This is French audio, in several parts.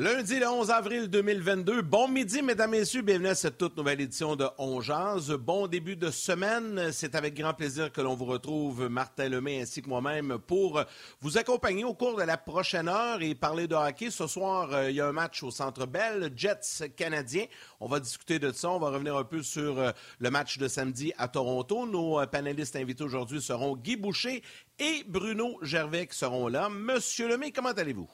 Lundi le 11 avril 2022. Bon midi, mesdames, messieurs. Bienvenue à cette toute nouvelle édition de On Bon début de semaine. C'est avec grand plaisir que l'on vous retrouve, Martin Lemay ainsi que moi-même, pour vous accompagner au cours de la prochaine heure et parler de hockey. Ce soir, euh, il y a un match au Centre Bell, Jets canadiens. On va discuter de ça. On va revenir un peu sur euh, le match de samedi à Toronto. Nos euh, panélistes invités aujourd'hui seront Guy Boucher et Bruno Gervais qui seront là. Monsieur Lemay, comment allez-vous?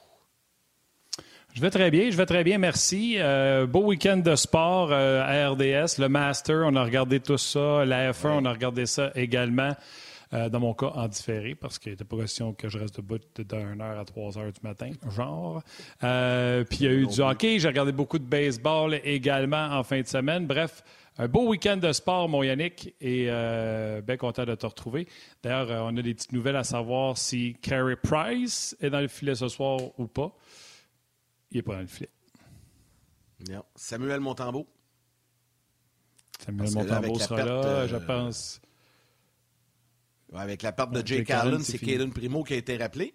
Je vais très bien, je vais très bien, merci. Euh, beau week-end de sport euh, à RDS, le Master, on a regardé tout ça, la F1, on a regardé ça également. Euh, dans mon cas, en différé, parce qu'il n'était pas question que je reste debout de 1h à 3h du matin, genre. puis il y a eu du hockey, j'ai regardé beaucoup de baseball également en fin de semaine. Bref, un beau week-end de sport, mon Yannick, et bien content de te retrouver. D'ailleurs, on a des petites nouvelles à savoir si Carey Price est dans le filet ce soir ou pas il n'est pas dans le filet. Non. Samuel Montembeau. Samuel Montembeau sera là, je euh, pense. avec la perte de Jake Allen, c'est Caden Primo qui a été rappelé.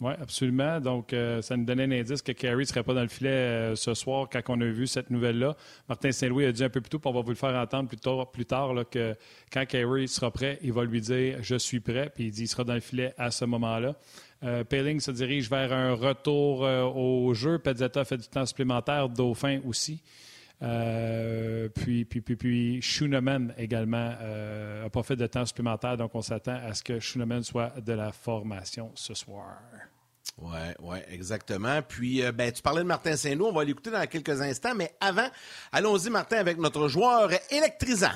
Oui, absolument. Donc, euh, ça nous donnait un indice que Carey ne serait pas dans le filet euh, ce soir quand on a vu cette nouvelle-là. Martin Saint-Louis a dit un peu plus tôt, puis on va vous le faire entendre plus tard, plus tard que quand Carey sera prêt, il va lui dire « Je suis prêt », puis il dit qu'il sera dans le filet à ce moment-là. Euh, Pelling se dirige vers un retour euh, au jeu. Pezzetta fait du temps supplémentaire. Dauphin aussi. Euh, puis, puis, puis, puis Schunemann également n'a pas fait de temps supplémentaire, donc on s'attend à ce que Schunemann soit de la formation ce soir. Oui, oui, exactement. Puis, ben, tu parlais de Martin Saint-Loup, on va l'écouter dans quelques instants, mais avant, allons-y, Martin, avec notre joueur électrisant.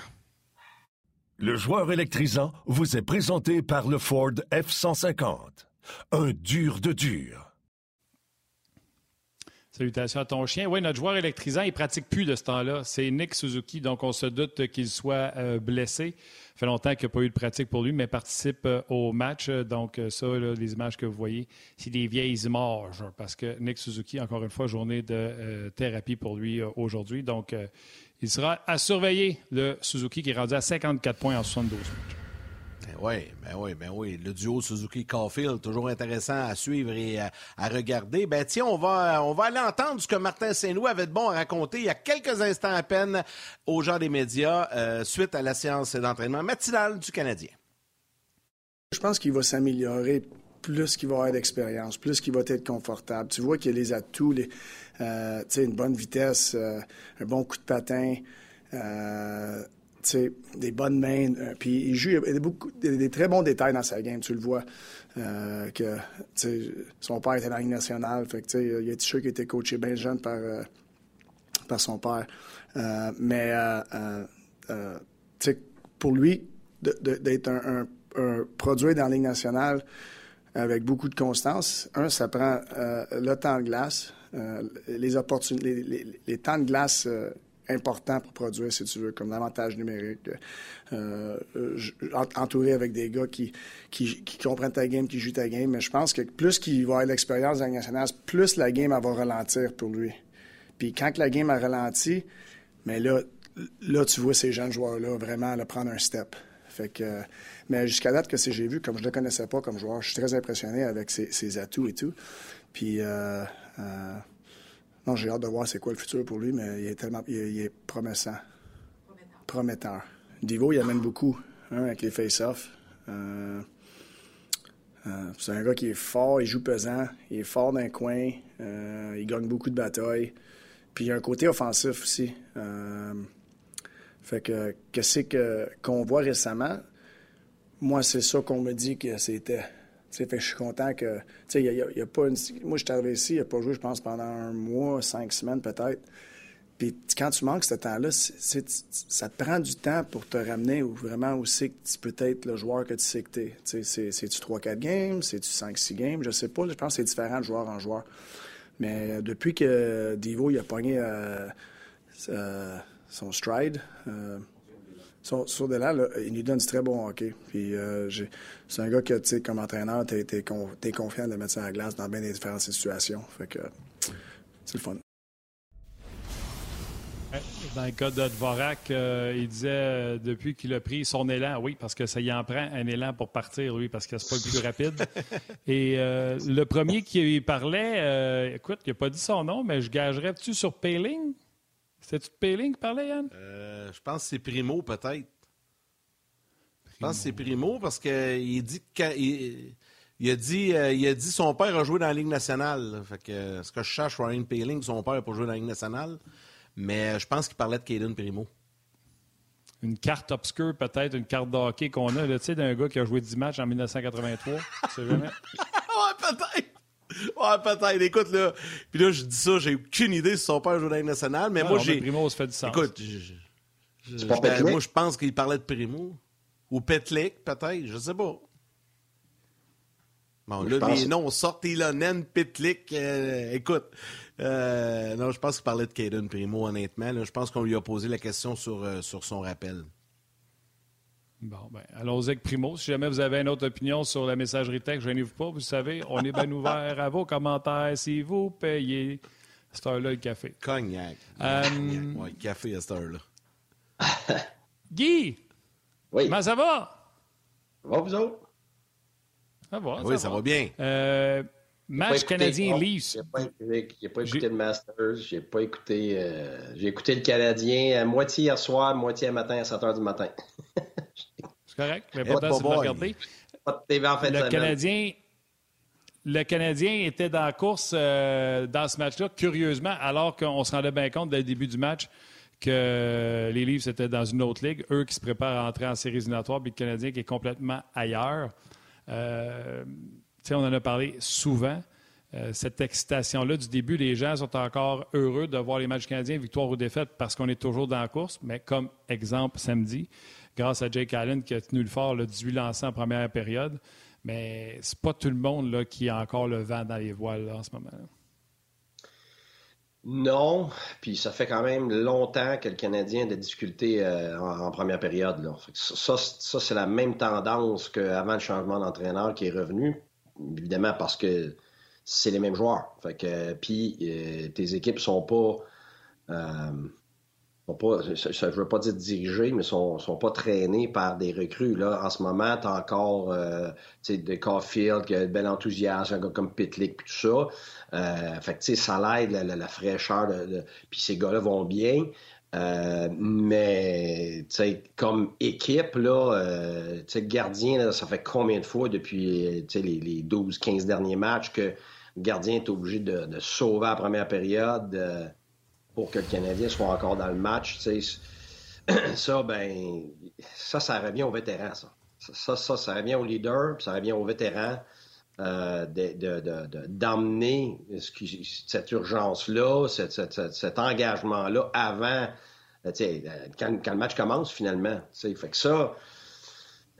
Le joueur électrisant vous est présenté par le Ford F-150. Un dur de dur. Salutations à ton chien. Oui, notre joueur électrisant, il ne pratique plus de ce temps-là. C'est Nick Suzuki, donc on se doute qu'il soit euh, blessé. Ça fait longtemps qu'il n'y a pas eu de pratique pour lui, mais participe euh, au match. Donc euh, ça, les images que vous voyez, c'est des vieilles images, parce que Nick Suzuki, encore une fois, journée de thérapie pour lui aujourd'hui. Donc il sera à surveiller, le Suzuki, qui est rendu à 54 points en 72 matchs. Ben oui, ben oui, ben oui. Le duo Suzuki-Caulfield, toujours intéressant à suivre et à, regarder. Ben tiens, on va, on va aller entendre ce que Martin Saint-Louis avait de bon à raconter il y a quelques instants à peine aux gens des médias euh, suite à la séance d'entraînement matinale du Canadien. Je pense qu'il va s'améliorer plus qu'il va avoir d'expérience, plus qu'il va être confortable. Tu vois qu'il a les atouts, les, euh, une bonne vitesse, euh, un bon coup de patin des bonnes mains. Euh, puis il joue, y a des, très bons détails dans sa game, tu le vois. Euh, que son père était dans la Ligue nationale. Fait il y a des qui été coaché bien jeune par, euh, par son père. mais pour lui, d'être un, produit dans la Ligue nationale avec beaucoup de constance, un, ça prend le temps de glace, les opportunités, les, temps de glace important pour produire, si tu veux, comme l'avantage numérique. Euh, euh entouré avec des gars qui, qui, comprennent ta game, qui jouent ta game. Mais je pense que plus qu'il va avoir l'expérience dans nationale, plus la game va ralentir pour lui. Puis quand la game a ralenti, mais là, là, tu vois ces jeunes joueurs-là vraiment prendre un step. Fait que, mais jusqu'à date que j'ai vu, comme je ne le connaissais pas comme joueur, je suis très impressionné avec ses, atouts et tout. Puis euh non, j'ai hâte de voir c'est quoi le futur pour lui, mais il est tellement il est, promettant. Prometteur. Divo, il amène beaucoup hein, avec les face-offs. Euh, euh, c'est un gars qui est fort, il joue pesant, il est fort d'un coin, euh, il gagne beaucoup de batailles. Puis il y a un côté offensif aussi. fait que qu'est-ce qu'on voit récemment? moi, c'est ça qu'on me dit que c'était. Je suis content que. Y a, a, pas. Moi, je suis arrivé ici, il n'a pas joué, je pense, pendant un mois, cinq semaines peut-être. Puis quand tu manques ce temps-là, ça te prend du temps pour te ramener où vraiment aussi que tu peux être le joueur que tu sais que tu es. C'est-tu 3-4 games? C'est-tu 5-6 games? Je sais pas. Je pense que c'est différent de joueur en joueur. Mais depuis que Divo il a pogné euh, euh, son stride, euh, sur, sur là, il nous donne du très bon hockey. Puis c'est un gars que, tu sais, comme entraîneur, tu es, confiant de mettre ça à la glace dans bien des différentes situations. Fait que c'est le fun. Dans le cas de Dvorak, euh, il disait euh, depuis qu'il a pris son élan, oui, parce que ça y en prend un élan pour partir, lui, parce que c'est pas le plus rapide. Et euh, le premier qui parlait, écoute, il n'a pas dit son nom, mais je gagerais-tu sur Payling? C'était-tu Payling qui parlait, Yann? je pense que c'est Primo, peut-être. Je pense que c'est Primo parce qu'il dit il, a dit il a dit son père a joué dans la Ligue nationale. Fait que ce que je cherche Ryan Payling, son père a pas joué dans la Ligue nationale. Mais je pense qu'il parlait de Caden Primo. Une carte obscure, peut-être, une carte de hockey qu'on a, tu sais, d'un gars qui a joué 10 matchs en 1983. C'est jamais. ouais, peut-être. Ouais, peut-être. Écoute, là. Puis là, je dis ça, j'ai aucune idée si son père joue dans la nationale, mais moi, j'ai. Primo, ça fait du sens. Écoute, je, moi, je pense qu'il parlait de Primo. Ou Petlik, peut-être, je sais pas. Bon, là, les noms sortent Ilonen, Petlik. Euh, écoute, euh, non, je pense qu'il parlait de Caden Primo, honnêtement. je pense qu'on lui a posé la question sur, euh, sur son rappel. Bon, ben, allons-y avec Primo. Si jamais vous avez une autre opinion sur la messagerie texte, gênez-vous pas. Vous savez, on est bien ouvert à vos commentaires si vous payez. À cette heure-là, le café. Cognac. Euh... Ouais, café à cette heure-là. Guy! Oui. Comment ça va? Ça va, vous autres? Ça va. Oui, ça, va. bien. Euh, Match canadien-Leafs. J'ai pas, écouté le Masters, j'ai pas écouté. Euh, j'ai écouté le Canadien à moitié hier soir, moitié matin à 7 h du matin. c'est correct, mais pourtant, c'est pas regardé. Pas de TV en fait le Canadien, le Canadien était dans la course euh, dans ce match-là, curieusement, alors qu'on se rendait bien compte dès le début du match que les Leafs étaient dans une autre ligue, eux qui se préparent à entrer en séries éliminatoires, puis le Canadien qui est complètement ailleurs. Euh, on en a parlé souvent. Euh, cette excitation-là du début, les gens sont encore heureux de voir les matchs canadiens, victoire ou défaite, parce qu'on est toujours dans la course. Mais comme exemple, samedi, grâce à Jake Allen qui a tenu le fort, le 18 lancés en première période. Mais c'est pas tout le monde qui a encore le vent dans les voiles en ce moment. -là. Non, puis ça fait quand même longtemps que le Canadien a des difficultés euh, en, première période. Ça c'est la même tendance qu'avant le changement d'entraîneur qui est revenu évidemment parce que c'est les mêmes joueurs. Fait que, puis euh, tes équipes sont pas, euh, sont pas je, veux pas dire dirigées, mais sont, sont pas traînées par des recrues. Là, en ce moment, tu as encore euh, de Caulfield qui a un bel enthousiasme, un gars comme Pitlick puis tout ça. Euh, fait que ça l'aide, la, fraîcheur, de, puis ces gars-là vont bien. Euh, mais comme équipe, là, euh, gardien, ça fait combien de fois depuis les, les 12-15 derniers matchs que le gardien est obligé de, sauver la première période euh, pour que le Canadien soit encore dans le match. Ça, ben, ça, ça revient aux vétérans, ça. Ça, ça, ça revient aux leaders, puis ça revient aux vétérans d'emmener cette urgence-là, cet engagement-là avant euh, euh, quand, quand, le match commence finalement. Fait que ça,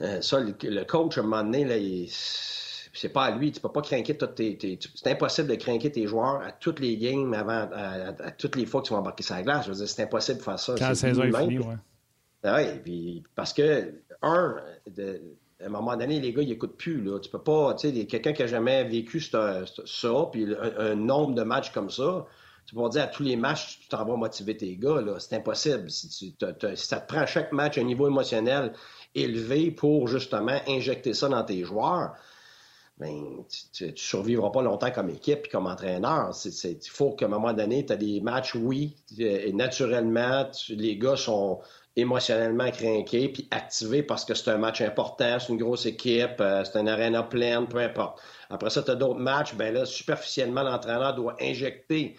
euh, ça le, coach, à un moment donné, c'est pas à lui. Tu peux pas craquer toutes tes. c'est impossible de craquer tes joueurs à toutes les games avant, à, toutes les fois que tu vas embarquer sur la glace. Je veux dire, c'est impossible de faire ça. Quand la saison est finie, oui. Oui, parce que, un, à un moment donné, les gars, ils n'écoutent plus. Là. Tu peux pas, tu sais, quelqu'un qui a jamais vécu ça, puis un, nombre de matchs comme ça, tu vas dire à tous les matchs, tu t'en vas motiver tes gars. Là. C'est impossible. Si, tu, ça te prend à chaque match un niveau émotionnel élevé pour justement injecter ça dans tes joueurs, ben, tu ne survivras pas longtemps comme équipe et comme entraîneur. Il faut qu'à un moment donné, tu as des matchs, oui, et naturellement, les gars sont émotionnellement craqués puis activés parce que c'est un match important, c'est une grosse équipe, euh, c'est une arena pleine, peu importe. Après ça, tu as d'autres matchs, ben là, superficiellement, l'entraîneur doit injecter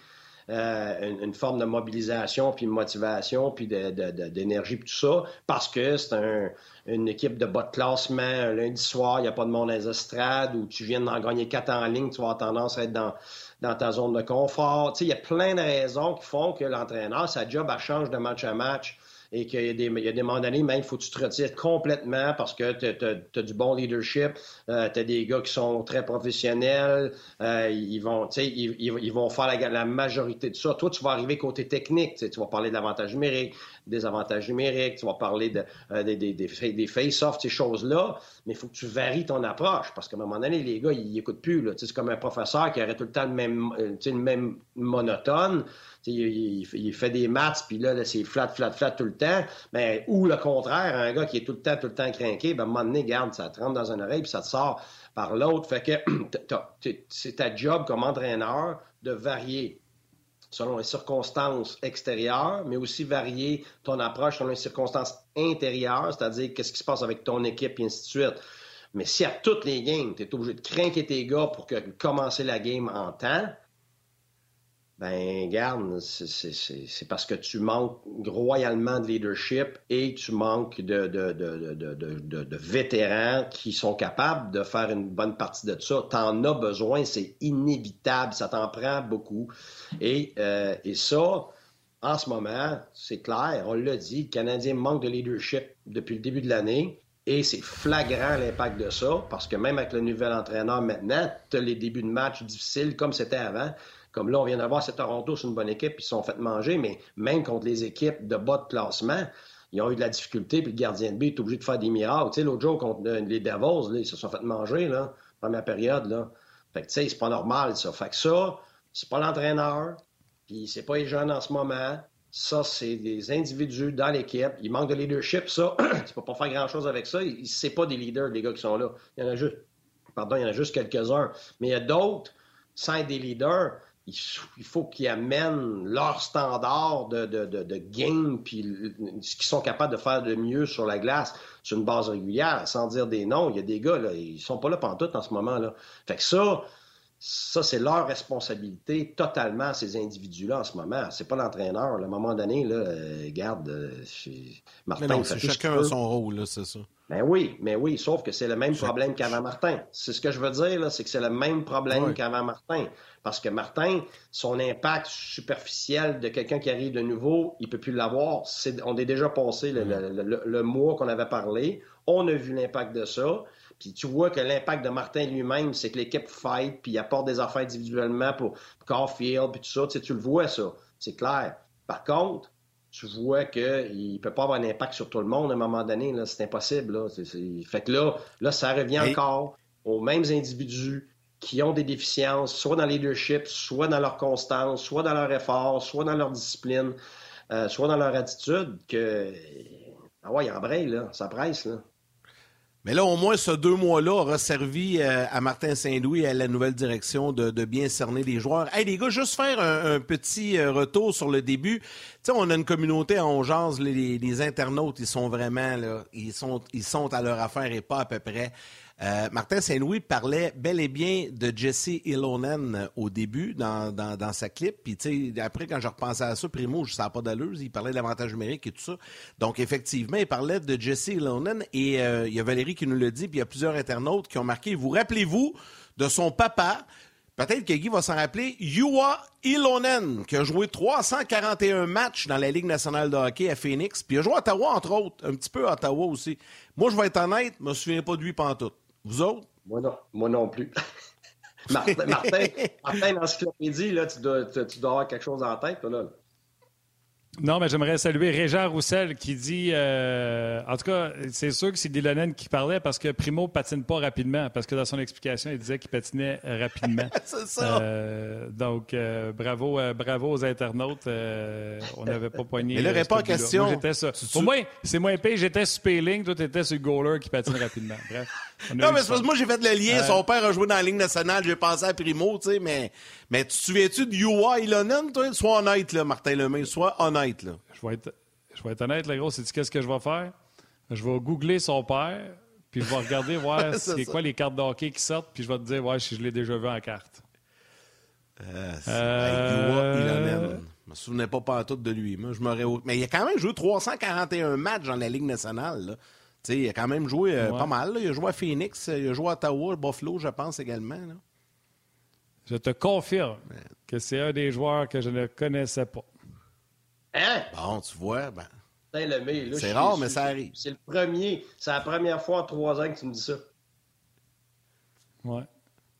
une, une, forme de mobilisation, puis de motivation, puis d'énergie, puis tout ça, parce que c'est un, une équipe de bas de classement un lundi soir, il n'y a pas de monde dans les estrades, ou tu viens d'en gagner quatre en ligne, tu vas avoir tendance à être dans, dans ta zone de confort. Tu sais, il y a plein de raisons qui font que l'entraîneur, sa job, elle change de match à match et qu'il y a des, moments donnés, même, il faut que tu te retires complètement parce que tu as, du bon leadership, euh, tu as des gars qui sont très professionnels, euh, ils, vont, ils, vont faire la, majorité de ça. Toi, tu vas arriver côté technique, tu vas parler de l'avantage numérique, des avantages numériques, tu vas parler de, euh, des, des, des face-offs, ces choses-là, mais il faut que tu varies ton approche parce qu'à un moment donné, les gars, ils n'écoutent plus. C'est comme un professeur qui aurait tout le temps le même, euh, le même monotone. Il, fait des maths, puis là, c'est flat, flat, flat tout le temps. Mais, ou le contraire, un gars qui est tout le temps, tout le temps craqué, ben, à un moment donné, garde, ça te rentre dans une oreille, puis ça te sort par l'autre. Fait que c'est ta job comme entraîneur de varier selon les circonstances extérieures, mais aussi varier ton approche selon les circonstances intérieures, c'est-à-dire qu'est-ce qui se passe avec ton équipe et ainsi de suite. Mais si à toutes les games, tu es obligé de craquer tes gars pour que, commencer la game en temps, ben, garde, c'est parce que tu manques royalement de leadership et tu manques de, vétérans qui sont capables de faire une bonne partie de ça. Tu en as besoin, c'est inévitable, ça t'en prend beaucoup. Et, euh, et ça, en ce moment, c'est clair, on l'a dit, le Canadien manque de leadership depuis le début de l'année. Et c'est flagrant l'impact de ça, parce que même avec le nouvel entraîneur maintenant, tu as les débuts de match difficiles comme c'était avant. Comme là, on vient d'avoir, c'est Toronto, c'est une bonne équipe, ils se sont fait manger, mais même contre les équipes de bas de classement, ils ont eu de la difficulté, puis le gardien de but est obligé de faire des miracles. Tu sais, l'autre jour, contre les Devils, là, ils se sont fait manger, là, première période, là. Fait que, tu sais, c'est pas normal, ça. Fait que ça, c'est pas l'entraîneur, puis c'est pas les jeunes en ce moment. Ça, c'est des individus dans l'équipe. Il manque de leadership, ça. tu peux pas faire grand-chose avec ça. C'est pas des leaders, les gars qui sont là. Il y en a juste, pardon, il y en a juste quelques-uns. Mais il y a d'autres, sans des leaders, il faut qu'ils amènent leur standard de, de, de, game puis ce qu'ils sont capables de faire de mieux sur la glace sur une base régulière, sans dire des noms. Il y a des gars, là, ils sont pas là pendant tout en ce moment. Là. Fait que ça, ça, c'est leur responsabilité totalement, ces individus-là, en ce moment. C'est pas l'entraîneur. À un moment donné, là, euh, garde, euh, Martin... chacun a son rôle, c'est ça. Ben oui, mais oui, sauf que c'est le même problème qu'avant Martin. C'est ce que je veux dire, là, c'est que c'est le même problème qu'avant Martin. Parce que Martin, son impact superficiel de quelqu'un qui arrive de nouveau, il peut plus l'avoir. on est déjà passé le, le mois qu'on avait parlé. On a vu l'impact de ça. Puis tu vois que l'impact de Martin lui-même, c'est que l'équipe fight, puis il apporte des affaires individuellement pour Caulfield, puis tout ça. Tu, sais, tu le vois, ça. C'est clair. Par contre, tu vois qu'il ne peut pas avoir un impact sur tout le monde à un moment donné. C'est impossible. Là. Fait que là, là, ça revient encore aux mêmes individus qui ont des déficiences, soit dans le leadership, soit dans leur constance, soit dans leur effort, soit dans leur discipline, euh, soit dans leur attitude, que. Ah ouais, il embraye, là. Ça presse, là. Mais là, au moins, ce deux mois-là aura servi euh, à Martin Saint-Louis et à la nouvelle direction de, bien cerner les joueurs. Hey, les gars, juste faire un, petit euh, retour sur le début. Tu sais, on a une communauté à Ongeance, les, les, internautes, ils sont vraiment, là, ils sont, ils sont à leur affaire et pas à peu près. Euh, Martin Saint-Louis parlait bel et bien de Jesse Ilonen euh, au début dans, dans, sa clip. Puis, après, quand je repensais à ça, Primo, je ne savais pas d'allure. Il parlait de l'avantage numérique et tout ça. Donc, effectivement, il parlait de Jesse Ilonen. Et euh, il y a Valérie qui nous le dit. Puis, il y a plusieurs internautes qui ont marqué. Vous rappelez-vous de son papa, Peut-être que Guy va s'en rappeler. Yua Ilonen, qui a joué 341 matchs dans la Ligue nationale de hockey à Phoenix. Puis il a joué à Ottawa, entre autres. Un petit peu à Ottawa aussi. Moi, je vais être honnête, je me souviens pas de lui pantoute. Vous autres? Moi non, moi non plus. Martin, Martin, Martin, l'encyclopédie, là, tu dois, tu, dois avoir quelque chose en tête, là. Non, mais j'aimerais saluer Régent Roussel qui dit euh, en tout cas, c'est sûr que c'est Dylanen qui parlait parce que Primo patine pas rapidement, parce que dans son explication, il disait qu'il patinait rapidement. c'est ça. Euh, donc, euh, bravo, bravo aux internautes. on n'avait pas poigné. Mais là, pas en question. Pour moi, c'est moins épais. J'étais sur Payling, toi, t'étais sur le goaler qui patine rapidement. Bref. Non, mais c'est parce que moi, j'ai fait le lien. Son père a joué dans la Ligue nationale. J'ai pensé à Primo, tu sais, mais, mais tu te souviens-tu de Yua Ilonen, toi? Sois honnête, là, Martin Lemay. Sois honnête. Je vais être, je vais être honnête, le gros. C'est qu'est-ce que je vais faire? Je vais googler son père, puis je vais regarder voir c'est quoi les cartes de hockey qui sortent, puis je vais te dire ouais, si je l'ai déjà vu en carte. Euh, euh... Je me souvenais pas pas tout de lui. Moi, je m'aurais. Mais il a quand même joué 341 matchs dans la Ligue nationale. Il a quand même joué euh, pas mal. Il a joué à Phoenix, il a joué à Ottawa, Buffalo, je pense également. Je te confirme que c'est un des joueurs que je ne connaissais pas. Hein? Bon, tu vois, ben. C'est rare, mais ça arrive. C'est le premier. C'est la première fois en trois ans que tu me dis ça. Ouais.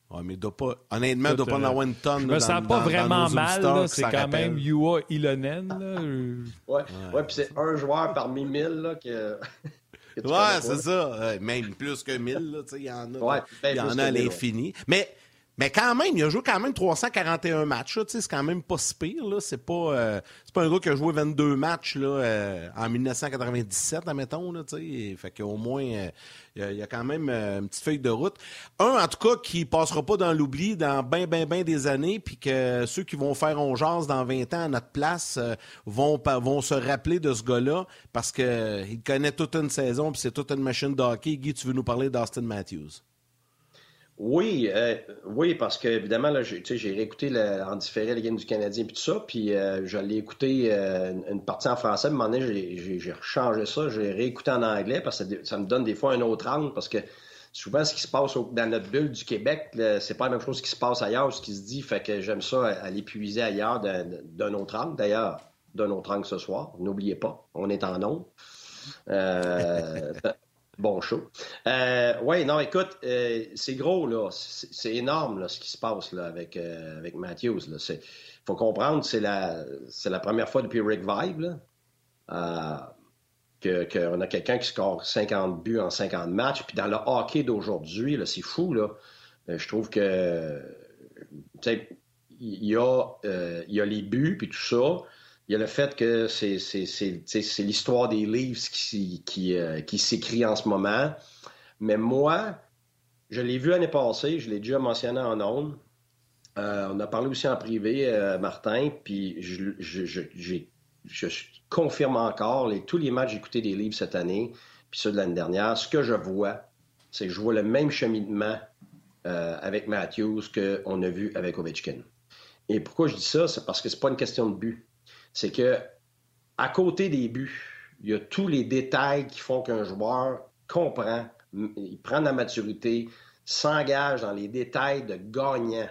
Ouais, mais doit pas, honnêtement, il ne doit pas en avoir une tonne. Je me sens pas vraiment mal. C'est quand même Yua Ilonen. Là. ouais, ouais. puis c'est un joueur parmi mille là, que. ouais, c'est ça. même plus que mille. Il y en a, ouais, il y en a à l'infini. Mais mais quand même, il a joué quand même 341 matchs. C'est quand même pas si pire. C'est pas, euh, pas un gars qui a joué 22 matchs là, euh, en 1997, admettons. Là, fait qu'au moins, euh, il y, a quand même une petite feuille de route. Un, en tout cas, qui passera pas dans l'oubli dans bien, bien, bien des années, puis que ceux qui vont faire ongeance dans 20 ans à notre place vont, vont se rappeler de ce gars-là parce qu'il connaît toute une saison, puis c'est toute une machine de hockey. Guy, tu veux nous parler d'Austin Matthews? Oui, euh, oui, parce que évidemment, là, j'ai, j'ai réécouté en différé la game du Canadien et tout ça, puis euh, je l'ai écouté euh, une partie en français, à un moment donné, j'ai, rechangé ça, j'ai réécouté en anglais parce que ça, me donne des fois un autre angle, parce que souvent ce qui se passe dans notre bulle du Québec, c'est pas la même chose qui se passe ailleurs, ce qui se dit, fait que j'aime ça aller puiser ailleurs d'un, autre angle. D'ailleurs, d'un autre angle ce soir, n'oubliez pas, on est en ondes. Bon show. Euh, oui, non, écoute, euh, c'est gros, là. C'est énorme, là, ce qui se passe là, avec, euh, avec Matthews. Il faut comprendre, c'est la, la première fois depuis Rick Vibe qu'on a quelqu'un qui score 50 buts en 50 matchs. Puis dans le hockey d'aujourd'hui, c'est fou. Là. je trouve que il y, a, y a les buts puis tout ça. Il y a le fait que c'est l'histoire des livres euh, qui s'écrit en ce moment. Mais moi, je l'ai vu l'année passée, je l'ai déjà mentionné en ondes. Euh, on a parlé aussi en privé, euh, Martin, puis je, confirme encore, tous les matchs j'ai écouté des livres cette année, puis ceux de l'année dernière, ce que je vois, c'est que je vois le même cheminement avec Matthews qu'on a vu avec Ovechkin. Et pourquoi je dis ça? C'est parce que c'est pas une question de but c'est que à côté des buts, il y a tous les détails qui font qu'un joueur comprend, il prend de la maturité, s'engage dans les détails de gagnant.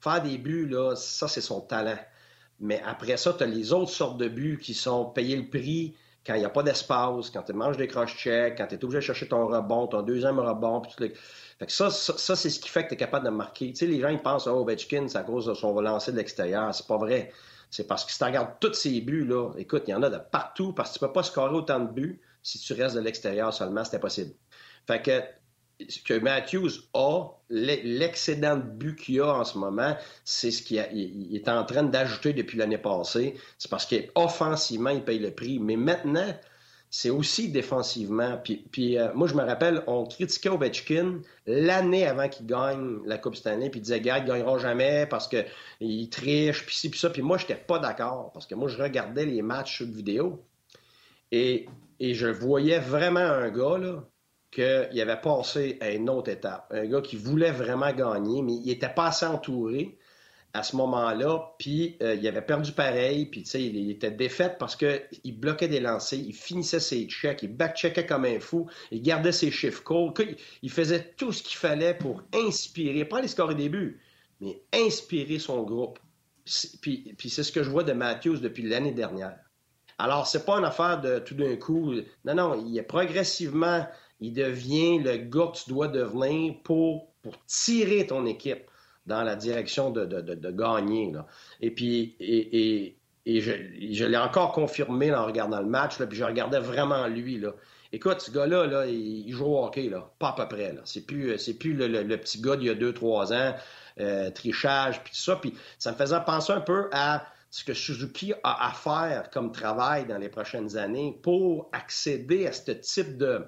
Faire des buts, là, ça, c'est son talent. Mais après ça, tu as les autres sortes de buts qui sont payer le prix quand il n'y a pas d'espace, quand tu manges des cross-checks, quand tu es obligé de chercher ton rebond, ton deuxième rebond. Puis fait que ça, ça, c'est ce qui fait que tu es capable de marquer. Tu sais, les gens, ils pensent, oh, Ovechkin, c'est à cause de son lancer de l'extérieur. C'est pas vrai. C'est parce que si tu regardes tous ces buts, là, écoute, il y en a de partout parce que tu ne peux pas scorer autant de buts si tu restes de l'extérieur seulement, c'est impossible. Fait que ce que Matthews a, l'excédent de buts qu'il a en ce moment, c'est ce qu'il est en train d'ajouter depuis l'année passée. C'est parce qu'offensivement, il paye le prix. Mais maintenant, c'est aussi défensivement. Puis, euh, moi, je me rappelle, on critiquait Ovechkin l'année avant qu'il gagne la Coupe cette année, puis il disait, gars, il ne gagnera jamais parce qu'il triche, puis ci, puis ça. Puis moi, je n'étais pas d'accord parce que moi, je regardais les matchs sur vidéo et, et je voyais vraiment un gars, là, qu'il avait passé à une autre étape. Un gars qui voulait vraiment gagner, mais il n'était pas assez entouré à ce moment-là, puis euh, il avait perdu pareil, puis il, il était défait parce qu'il bloquait des lancers, il finissait ses checks, il backcheckait comme un fou, il gardait ses chiffres courts, il faisait tout ce qu'il fallait pour inspirer, pas les scores au début, mais inspirer son groupe. Puis, c'est ce que je vois de Matthews depuis l'année dernière. Alors, c'est pas une affaire de tout d'un coup. Non, non, il est progressivement, il devient le gars que tu dois devenir pour tirer ton équipe dans la direction de, gagner. Et puis, et, je, l'ai encore confirmé en regardant le match, là, puis je regardais vraiment lui. Là. Écoute, ce gars-là, là, il, joue au hockey, là, pas à peu près. Là. C'est plus, c'est plus le, petit gars d'il y a deux, trois ans, euh, trichage, puis tout ça. Puis ça me faisait penser un peu à ce que Suzuki a à faire comme travail dans les prochaines années pour accéder à ce type de,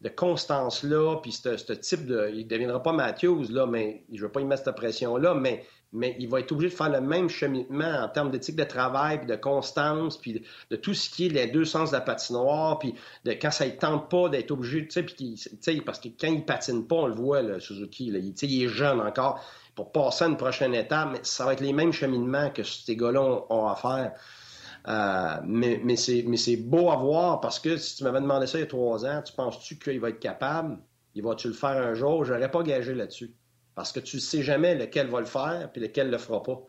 de constance-là, puis ce type de. Il ne deviendra pas Matthews, là, mais je ne veux pas y mettre cette pression-là, mais, mais il va être obligé de faire le même cheminement en termes d'éthique de travail, puis de constance, puis de, tout ce qui est les deux sens de la patinoire, puis de quand ça ne tente pas d'être obligé, tu sais, puis parce que quand il patine pas, on le voit, le Suzuki, là, il, il est jeune encore, pour passer à une prochaine étape, mais ça va être les mêmes cheminements que ces gars-là ont à faire. Euh, mais c'est beau à voir parce que si tu m'avais demandé ça il y a trois ans, tu penses-tu qu'il va être capable? Il va-tu le faire un jour? Je n'aurais pas gagé là-dessus. Parce que tu ne sais jamais lequel va le faire puis lequel ne le fera pas.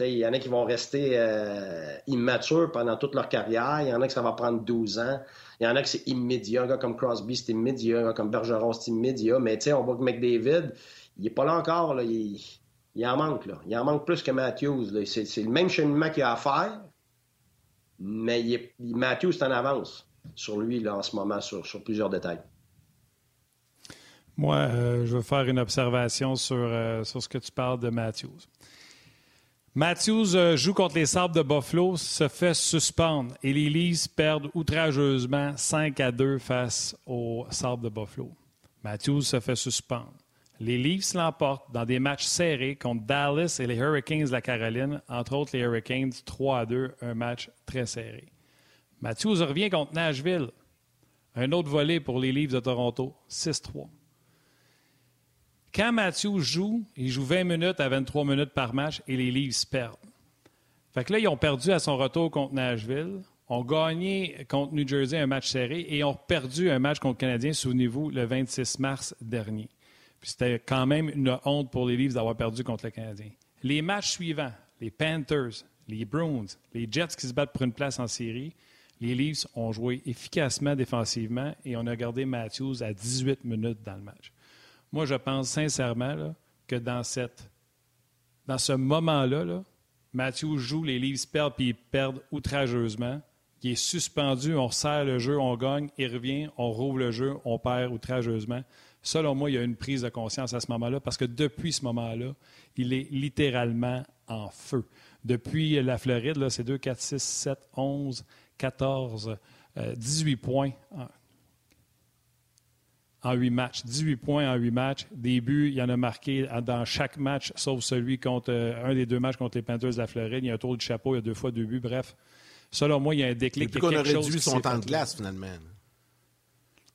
Il y en a qui vont rester euh, immatures pendant toute leur carrière. Il y en a qui ça va prendre 12 ans. Il y en a qui c'est immédiat. Comme Crosby, c'est immédiat. Un comme Bergeron, c'est immédiat. Mais on voit que McDavid, il n'est pas là encore. Il, en manque. Là. Il en manque plus que Matthews. C'est le même cheminement qu'il a à faire mais il Matthew, c'est en avance sur lui en ce moment, sur, plusieurs détails. Moi, euh, je veux faire une observation sur, euh, sur ce que tu parles de Matthews. Matthews euh, joue contre les Sabres de Buffalo, se fait suspendre et les Leafs perdent outrageusement 5 à 2 face aux Sabres de Buffalo. Matthews se fait suspendre. Les Leafs l'emportent dans des matchs serrés contre Dallas et les Hurricanes de la Caroline, entre autres les Hurricanes 3 à 2, un match très serré. Matthews revient contre Nashville. Un autre volet pour les Leafs de Toronto, 6-3. Quand Matthews joue, il joue 20 minutes à 23 minutes par match et les Leafs perdent. Fait que là, ils ont perdu à son retour contre Nashville, ont gagné contre New Jersey un match serré et ont perdu un match contre le Canadien, souvenez-vous, le 26 mars dernier c'était quand même une honte pour les Leafs d'avoir perdu contre le Canadien. Les matchs suivants, les Panthers, les Bruins, les Jets qui se battent pour une place en série, les Leafs ont joué efficacement défensivement et on a gardé Matthews à 18 minutes dans le match. Moi, je pense sincèrement que dans, cette, dans ce moment-là, Matthews joue, les Leafs perdent puis ils perdent outrageusement. Il est suspendu, on resserre le jeu, on gagne, il revient, on rouvre le jeu, on perd outrageusement. Selon moi, il y a une prise de conscience à ce moment-là parce que depuis ce moment-là, il est littéralement en feu. Depuis la Floride, c'est 2, 4, 6, 7, 11, 14, 18 points en, 8 matchs. 18 points en 8 matchs. Début, il y en a marqué dans chaque match, sauf celui contre euh, un des deux matchs contre les Panthers de la Floride. Il y a un tour du chapeau, il y a deux fois deux buts. Bref, selon moi, il y a un déclic. Depuis qu'on a réduit son temps de glace, finalement.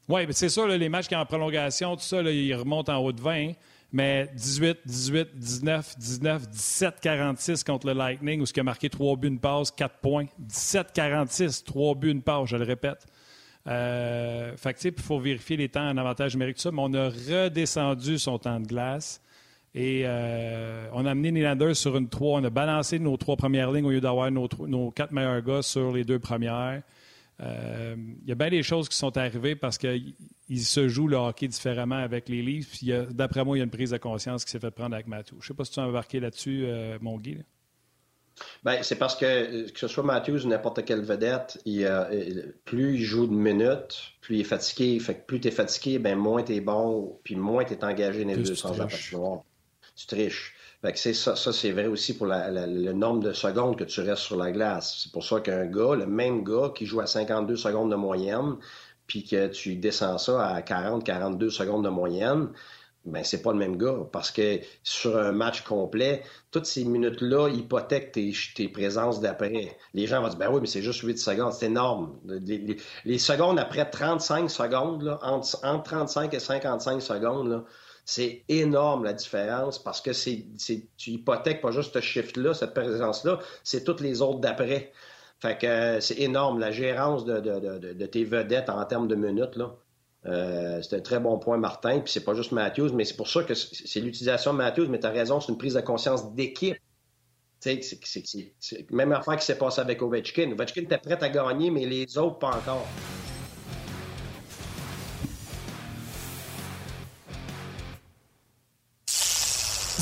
Oui, c'est ça, les matchs qui sont en prolongation, tout ça, ils remontent en haut de 20. Mais 18, 18, 19, 19, 17, 46 contre le Lightning, où ce qui a marqué 3 buts, une passe, 4 points. 17, 46, 3 buts, une passe, je le répète. Euh, fait il faut vérifier les temps en avantage numérique, tout ça, mais on a redescendu son temps de glace. Et euh, on a amené Nylander sur une 3. On a balancé nos trois premières lignes au lieu d'avoir nos, nos quatre meilleurs gars sur les deux premières. Euh, il y a bien des choses qui sont arrivées parce qu'il se joue le hockey différemment avec les Leafs. D'après moi, il y a une prise de conscience qui s'est fait prendre avec Matthews. Je ne sais pas si tu as embarqué là-dessus, euh, mon Guy. Ben, c'est parce que que ce soit Matthews ou n'importe quelle vedette, plus il joue de minutes, plus il est fatigué. Fait que plus tu es fatigué, ben, moins tu es bon, puis moins tu es engagé dans les deux sens de la Tu triches ça, ça c'est vrai aussi pour le nombre de secondes que tu restes sur la glace. C'est pour ça qu'un gars, le même gars qui joue à 52 secondes de moyenne, puis que tu descends ça à 40-42 secondes de moyenne, ben c'est pas le même gars. Parce que sur un match complet, toutes ces minutes-là hypothèquent tes, tes présences d'après. Les gens vont dire, ben oui, mais c'est juste 8 secondes, c'est énorme. Les, secondes après 35 secondes, là, entre, entre 35 et 55 secondes, là, c'est énorme la différence parce que c'est, tu hypothèques pas juste ce shift-là, cette présence-là, c'est toutes les autres d'après. Fait que euh, c'est énorme, la gérance de, tes vedettes en termes de minutes. Là. Euh, c'est un très bon point, Martin. Puis c'est pas juste Matthews, mais c'est pour ça que c'est l'utilisation de Matthews, mais tu as raison, c'est une prise de conscience d'équipe. C'est, même affaire qui s'est passée avec Ovechkin. Ovechkin était prêt à gagner, mais les autres pas encore.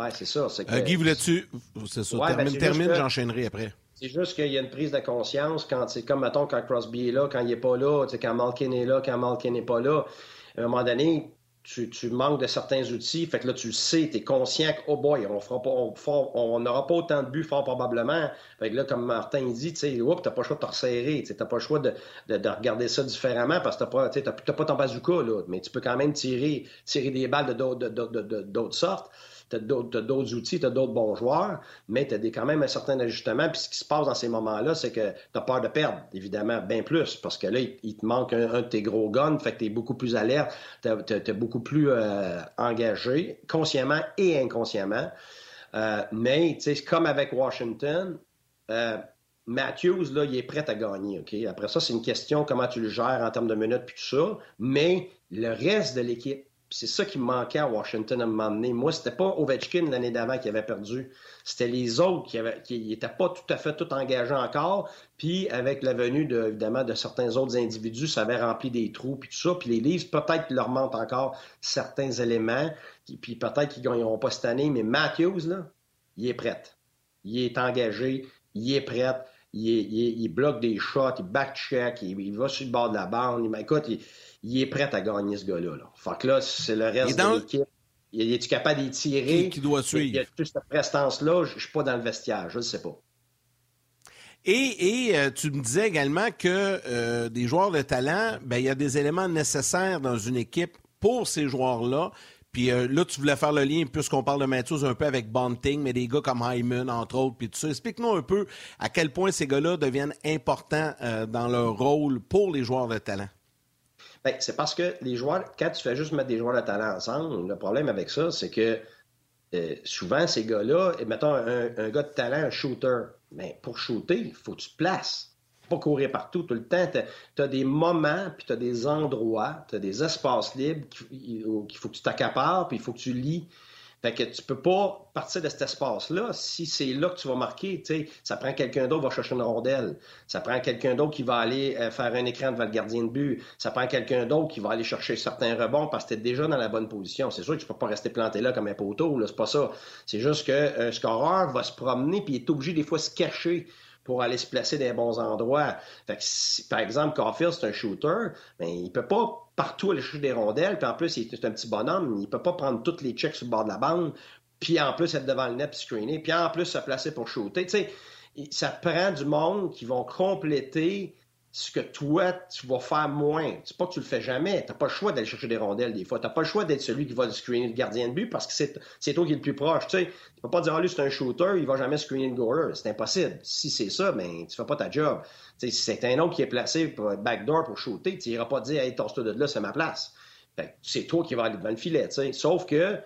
Ouais, c'est ça. Que... Euh, Guy, voulais-tu. C'est ça. Ouais, termine, ben, termine que... j'enchaînerai après. C'est juste qu'il y a une prise de conscience quand c'est comme, mettons, quand Crosby est là, quand il n'est pas là, quand Malkin est là, quand Malkin n'est pas là. À un moment donné, tu, tu, manques de certains outils. Fait que là, tu le sais, tu es conscient que, oh boy, on fera pas, on n'aura pas autant de buts, fort probablement. Fait que là, comme Martin dit, tu sais, tu n'as pas le choix de te resserrer. Tu n'as pas le choix de, de, de, regarder ça différemment parce que tu n'as pas, pas ton bazooka, là. Mais tu peux quand même tirer, tirer des balles de d'autres sortes tu as d'autres outils, tu as d'autres bons joueurs, mais tu as quand même un certain ajustement. Puis ce qui se passe dans ces moments-là, c'est que tu as peur de perdre, évidemment, bien plus, parce que là, il, te manque un, de tes gros guns, fait que tu es beaucoup plus alerte, tu es, beaucoup plus euh, engagé, consciemment et inconsciemment. Euh, mais, tu sais, comme avec Washington, euh, Matthews, là, il est prêt à gagner, OK? Après ça, c'est une question comment tu le gères en termes de minutes puis tout ça, mais le reste de l'équipe, c'est ça qui me manquait à Washington à un moment donné. Moi, c'était pas Ovechkin l'année d'avant qui avait perdu. C'était les autres qui n'étaient pas tout à fait tout engagés encore. Puis avec la venue, de, évidemment, de certains autres individus, ça avait rempli des trous, puis tout ça. Puis les livres, peut-être leur manque encore certains éléments. Puis peut-être qu'ils ne gagneront pas cette année. Mais Matthews, là, il est prêt. Il est engagé. Il est prêt. Il, il, bloque des shots, il back-check, il, va sur le bord de la bande. Il, écoute, il, il est prêt à gagner ce gars-là. Là. Fait que là, c'est le reste de l'équipe. Es-tu capable d'y tirer? Qui, qui doit suivre? Il y a toute cette prestance-là, je ne suis pas dans le vestiaire, je ne sais pas. Et, et euh, tu me disais également que euh, des joueurs de talent, ben, il y a des éléments nécessaires dans une équipe pour ces joueurs-là. Puis euh, là, tu voulais faire le lien, puisqu'on parle de Matthews un peu avec Bunting, mais des gars comme Hyman, entre autres, puis tout ça. Explique-nous un peu à quel point ces gars-là deviennent importants dans leur rôle pour les joueurs de talent. Ben, c'est parce que les joueurs, quand tu fais juste mettre des joueurs de talent ensemble, le problème avec ça, c'est que euh, souvent, ces gars-là, mettons un, un, gars de talent, un shooter, mais pour shooter, il faut que tu te places. Pas courir partout tout le temps. Tu as, des moments, puis tu as des endroits, tu as des espaces libres qu'il faut que tu t'accapares, puis il faut que tu lis. Fait que tu peux pas partir de cet espace-là si c'est là que tu vas marquer. sais, Ça prend quelqu'un d'autre qui va chercher une rondelle. Ça prend quelqu'un d'autre qui va aller euh, faire un écran devant le gardien de but. Ça prend quelqu'un d'autre qui va aller chercher certains rebonds parce que tu es déjà dans la bonne position. C'est sûr que tu peux pas rester planté là comme un poteau. C'est pas ça. C'est juste qu'un scoreur va se promener puis il est obligé des fois de se cacher pour aller se placer dans les bons endroits. Par exemple, Caulfield, c'est un shooter, mais ben, il peut pas partout aller chercher des rondelles, puis en plus, il est un petit bonhomme, il peut pas prendre toutes les checks sur le bord de la bande, puis en plus être devant le net screener, puis en plus se placer pour shooter. Ça prend du monde qui vont compléter ce que toi, tu vas faire moins. C'est pas que tu le fais jamais. Tu n'as pas le choix d'aller chercher des rondelles des fois. Tu n'as pas le choix d'être celui qui va screener le gardien de but parce que c'est toi qui es le plus proche. Tu sais, peux pas dire, ah, lui, c'est un shooter, il va jamais screener le goaler. C'est impossible. Si c'est ça, ben, tu fais pas ta job. Tu sais, si c'est un autre qui est placé pour backdoor pour shooter, tu n'iras pas dire, hey, ton de là, c'est ma place. c'est toi qui vas aller devant le filet. Tu sais. Sauf que,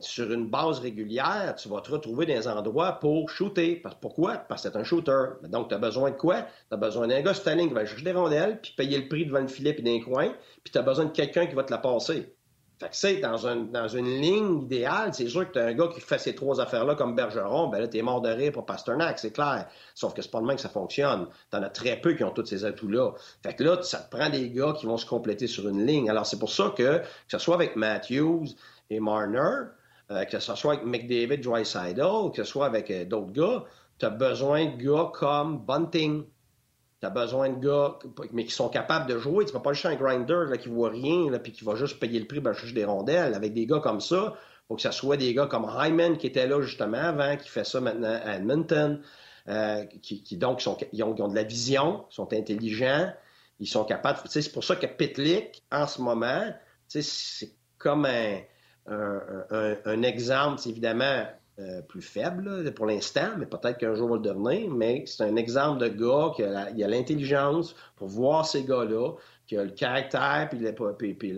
sur une base régulière, tu vas te retrouver dans des endroits pour shooter. Pourquoi? Parce que c'est un shooter. Donc, tu as besoin de quoi? Tu as besoin d'un gars sur qui va chercher des rondelles, puis payer le prix devant le filet puis d'un coin, puis tu as besoin de quelqu'un qui va te la passer. Fait que c'est dans, dans une ligne idéale, c'est sûr que tu as un gars qui fait ces trois affaires-là comme Bergeron, ben là, t'es mort de rire pour Pasternak, c'est clair. Sauf que c'est pas de même que ça fonctionne. T'en as très peu qui ont tous ces atouts-là. Fait que là, ça te prend des gars qui vont se compléter sur une ligne. Alors, c'est pour ça que, que ce soit avec Matthews et Marner, euh, que ce soit avec McDavid, Dreisaitl, que ce soit avec euh, d'autres gars, tu as besoin de gars comme Bunting. Tu as besoin de gars, mais qui sont capables de jouer. Tu ne peux pas juste un grinder là, qui voit rien et qui va juste payer le prix pour chercher des rondelles. Avec des gars comme ça, faut que ce soit des gars comme Hyman qui était là justement avant, qui fait ça maintenant à Edmonton, euh, qui, donc sont, ils ont, de la vision, sont intelligents, ils sont capables. C'est pour ça que Pitlick, en ce moment, c'est comme un un, exemple, c'est évidemment euh, plus faible pour l'instant, mais peut-être qu'un jour va le devenir. Mais c'est un exemple de gars qui a l'intelligence pour voir ces gars-là, qui a le caractère, puis,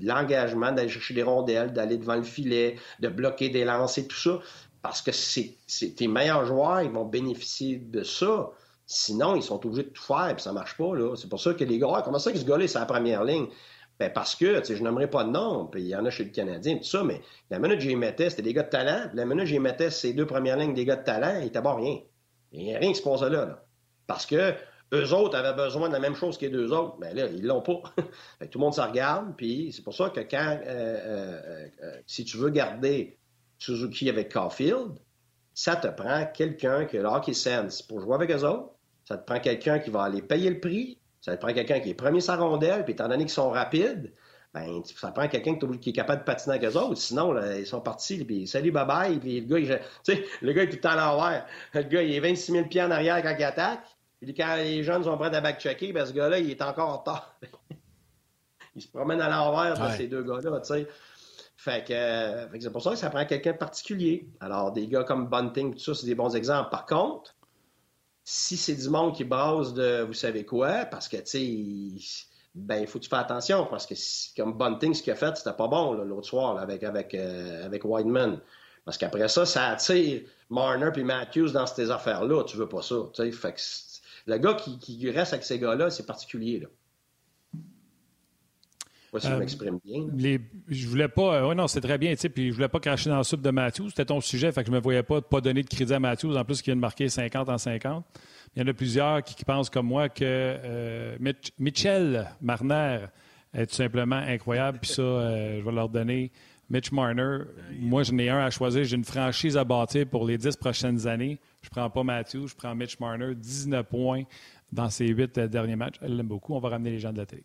l'engagement d'aller chercher des rondelles, d'aller devant le filet, de bloquer des lancers, tout ça. Parce que c'est tes meilleurs joueurs, ils vont bénéficier de ça. Sinon, ils sont obligés de tout faire, puis ça marche pas. C'est pour ça que les gars, comment ça que ce gars-là, c'est la première ligne? Ben parce que, tu sais, je n'aimerais pas de nom, puis il y en a chez le Canadien, tout ça, mais la minute que j'y mettais, c'était des gars de talent. La minute que j'y mettais ces deux premières lignes des gars de talent, il était pas rien. Il n'y a rien qui se passe là, là. Parce que eux autres avaient besoin de la même chose que les deux autres. Mais là, ils l'ont pas. tout le monde se regarde, puis c'est pour ça que quand, si tu veux garder Suzuki avec Caulfield, ça te prend quelqu'un qui a le sense pour jouer avec eux autres. Ça te prend quelqu'un qui va aller payer le prix. Ça te prend quelqu'un qui est premier sa rondelle, puis étant donné qu'ils sont rapides, ben, ça prend quelqu'un qui est capable de patiner avec eux autres. Sinon, ils sont partis, puis salut, bye-bye. Puis le gars, il, tu sais, le gars est tout le temps à l'envers. Le gars, il est 26 000 pieds en arrière quand il attaque. Puis quand les jeunes sont prêts à back-checker, ben, ce gars-là, il est encore en retard. il se promène à l'envers de ces deux gars-là, tu sais. Fait que, c'est pour ça que ça prend quelqu'un de particulier. Alors, des gars comme Bunting, tout ça, c'est des bons exemples. Par contre, si c'est du monde qui base de vous savez quoi, parce que, tu sais, ben, il faut que tu fasses attention, parce que comme Bunting, ce qu'il a fait, c'était pas bon l'autre soir avec, avec, euh, avec Whiteman. Parce qu'après ça, ça attire Marner puis Matthews dans ces affaires-là. Tu veux pas ça. Fait que le gars qui, qui reste avec ces gars-là, c'est particulier. Là. Si je euh, m'exprime bien. Les, je voulais pas. Euh, oui, non, c'est très bien, puis je voulais pas cracher dans la soupe de Matthews. C'était ton sujet, fait que je me voyais pas pas donner de crédit à Matthews, en plus qu'il vient de marquer 50 en 50. Il y en a plusieurs qui, pensent comme moi que euh, Mitchell Marner est tout simplement incroyable, puis ça, je vais leur donner. Mitch Marner, moi, j'en ai un à choisir. J'ai une franchise à bâtir pour les dix prochaines années. Je prends pas Matthews, je prends Mitch Marner. 19 points dans ses huit derniers matchs. Elle l'aime beaucoup. On va ramener les gens de la télé.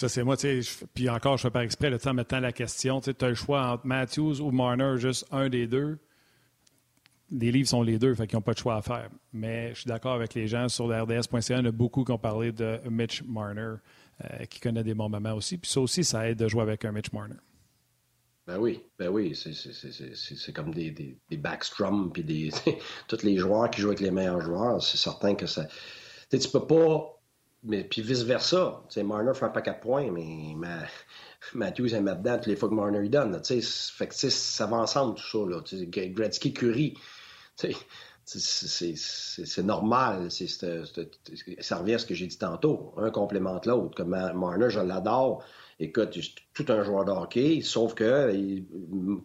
Ça, c'est moi, tu sais, puis encore, je fais par exprès, le temps mettant la question, tu as le choix entre Matthews ou Marner, juste un des deux. Les livres sont les deux, fait qu'ils n'ont pas de choix à faire. Mais je suis d'accord avec les gens sur RDS.ca, il y en a beaucoup qui ont parlé de Mitch Marner, euh, qui connaît des bons moments aussi. Puis ça aussi, ça aide de jouer avec un Mitch Marner. Ben oui, ben oui, c'est comme des, des, puis des, tous les joueurs qui jouent avec les meilleurs joueurs, c'est certain que ça... Tu peux pas mais puis vice-versa. Marner fait pas quatre points, mais Matthews est dedans toutes les fois que Marner lui donne. fait que ça va ensemble tout ça. Là, Gretzky, Curie. C'est normal. ça revient à ce que j'ai dit tantôt. Un complémente l'autre. Comme Marner, je l'adore. Écoute, tout un joueur de hockey, sauf que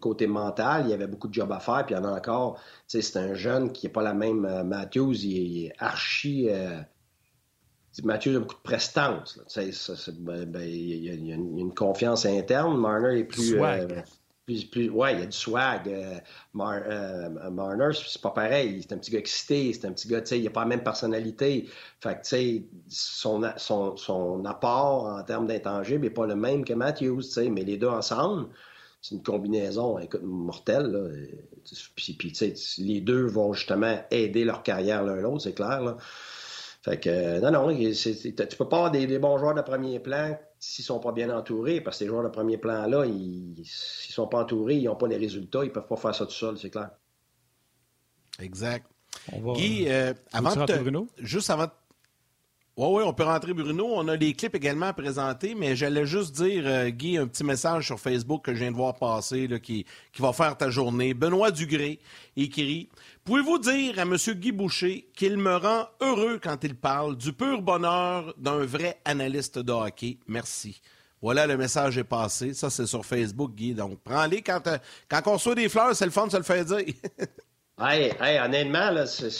côté mental, il y avait beaucoup de job à faire, puis il y en a encore. C'est un jeune qui n'est pas la même. Euh, Matthews, il, est archi. Euh, Mathieu a beaucoup de prestance. Ben, ben, il, y a, une, confiance interne. Marner est plus. Swag. Euh, plus, ouais, il y a du swag. Euh, euh, Marner, c'est pas pareil. C'est un petit gars excité, c'est un petit gars, tu sais, il a pas la même personnalité. Fait que, tu sais, son, son, son, apport en termes d'intangible n'est pas le même que Matthews, tu sais, mais les deux ensemble, c'est une combinaison mortelle. Puis, puis les deux vont justement aider leur carrière l'un l'autre, c'est clair. Là. Fait que, non, non, tu peux pas avoir des, bons joueurs de premier plan s'ils sont pas bien entourés, parce que ces joueurs de premier plan-là, s'ils sont pas entourés, ils n'ont pas les résultats, ils peuvent pas faire ça tout seuls, c'est clair. Exact. Guy, euh, avant de juste avant oui, oui, on peut rentrer, Bruno. On a les clips également à présenter, mais j'allais juste dire, euh, Guy, un petit message sur Facebook que je viens de voir passer qui, qui va faire ta journée. Benoît Dugré écrit Pouvez-vous dire à M. Guy Boucher qu'il me rend heureux quand il parle du pur bonheur d'un vrai analyste de hockey? Merci. Voilà, le message est passé. Ça, c'est sur Facebook, Guy. Donc, prends-les. Quand, euh, quand on reçoit des fleurs, c'est le fun de se le faire dire. Hey, hey, honnêtement, là, c'est,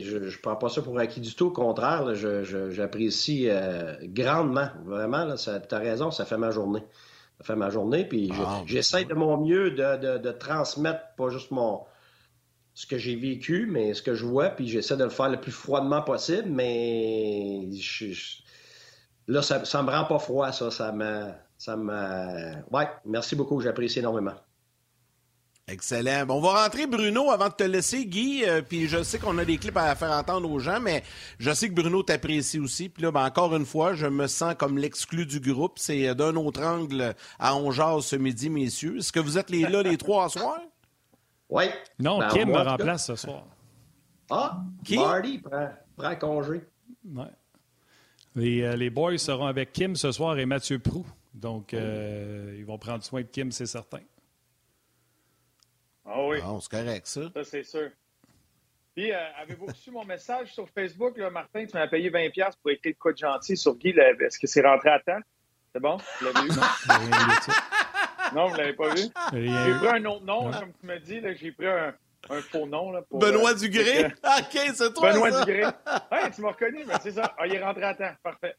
je ne prends pas ça pour acquis du tout. Au contraire, j'apprécie euh, grandement. Vraiment, tu as raison, ça fait ma journée. Ça fait ma journée. Puis ah, j'essaie de mon mieux de, de, transmettre pas juste mon ce que j'ai vécu, mais ce que je vois, puis j'essaie de le faire le plus froidement possible, mais là, ça, ça me rend pas froid, ça. Ça me. Ça me... Ouais, merci beaucoup, j'apprécie énormément. Excellent. Bon, on va rentrer, Bruno, avant de te laisser, Guy. Euh, puis je sais qu'on a des clips à faire entendre aux gens, mais je sais que Bruno t'apprécie aussi. Puis là, ben, encore une fois, je me sens comme l'exclu du groupe. C'est d'un autre angle à Ongeaz ce midi, messieurs. Est-ce que vous êtes les, là les trois à soir? Oui. Non, Ben, Kim me remplace ce soir. Ah, Qui? Marty prend, prend congé. Ouais. Les, euh, les boys seront avec Kim ce soir et Mathieu Prou. Donc, euh, ils vont prendre soin de Kim, c'est certain. Ah oui, Bon, c'est correct, ça. ça c'est sûr. Puis, euh, avez-vous reçu mon message sur Facebook, là, Martin? Tu m'as payé 20$ pour écrire de quoi de gentil sur Guy. là. Est-ce que c'est rentré à temps? C'est bon? Vous l'avez ça. Non, vous l'avez pas vu? Rien J'ai pris un autre nom, comme tu m'as dit. là, J'ai pris un, un faux nom. Là, pour, Benoît euh, Dugré? que- OK, c'est toi, Benoît ça? Dugré. Ouais, tu m'as reconnu, mais c'est ça. Ah, il est rentré à temps. Parfait.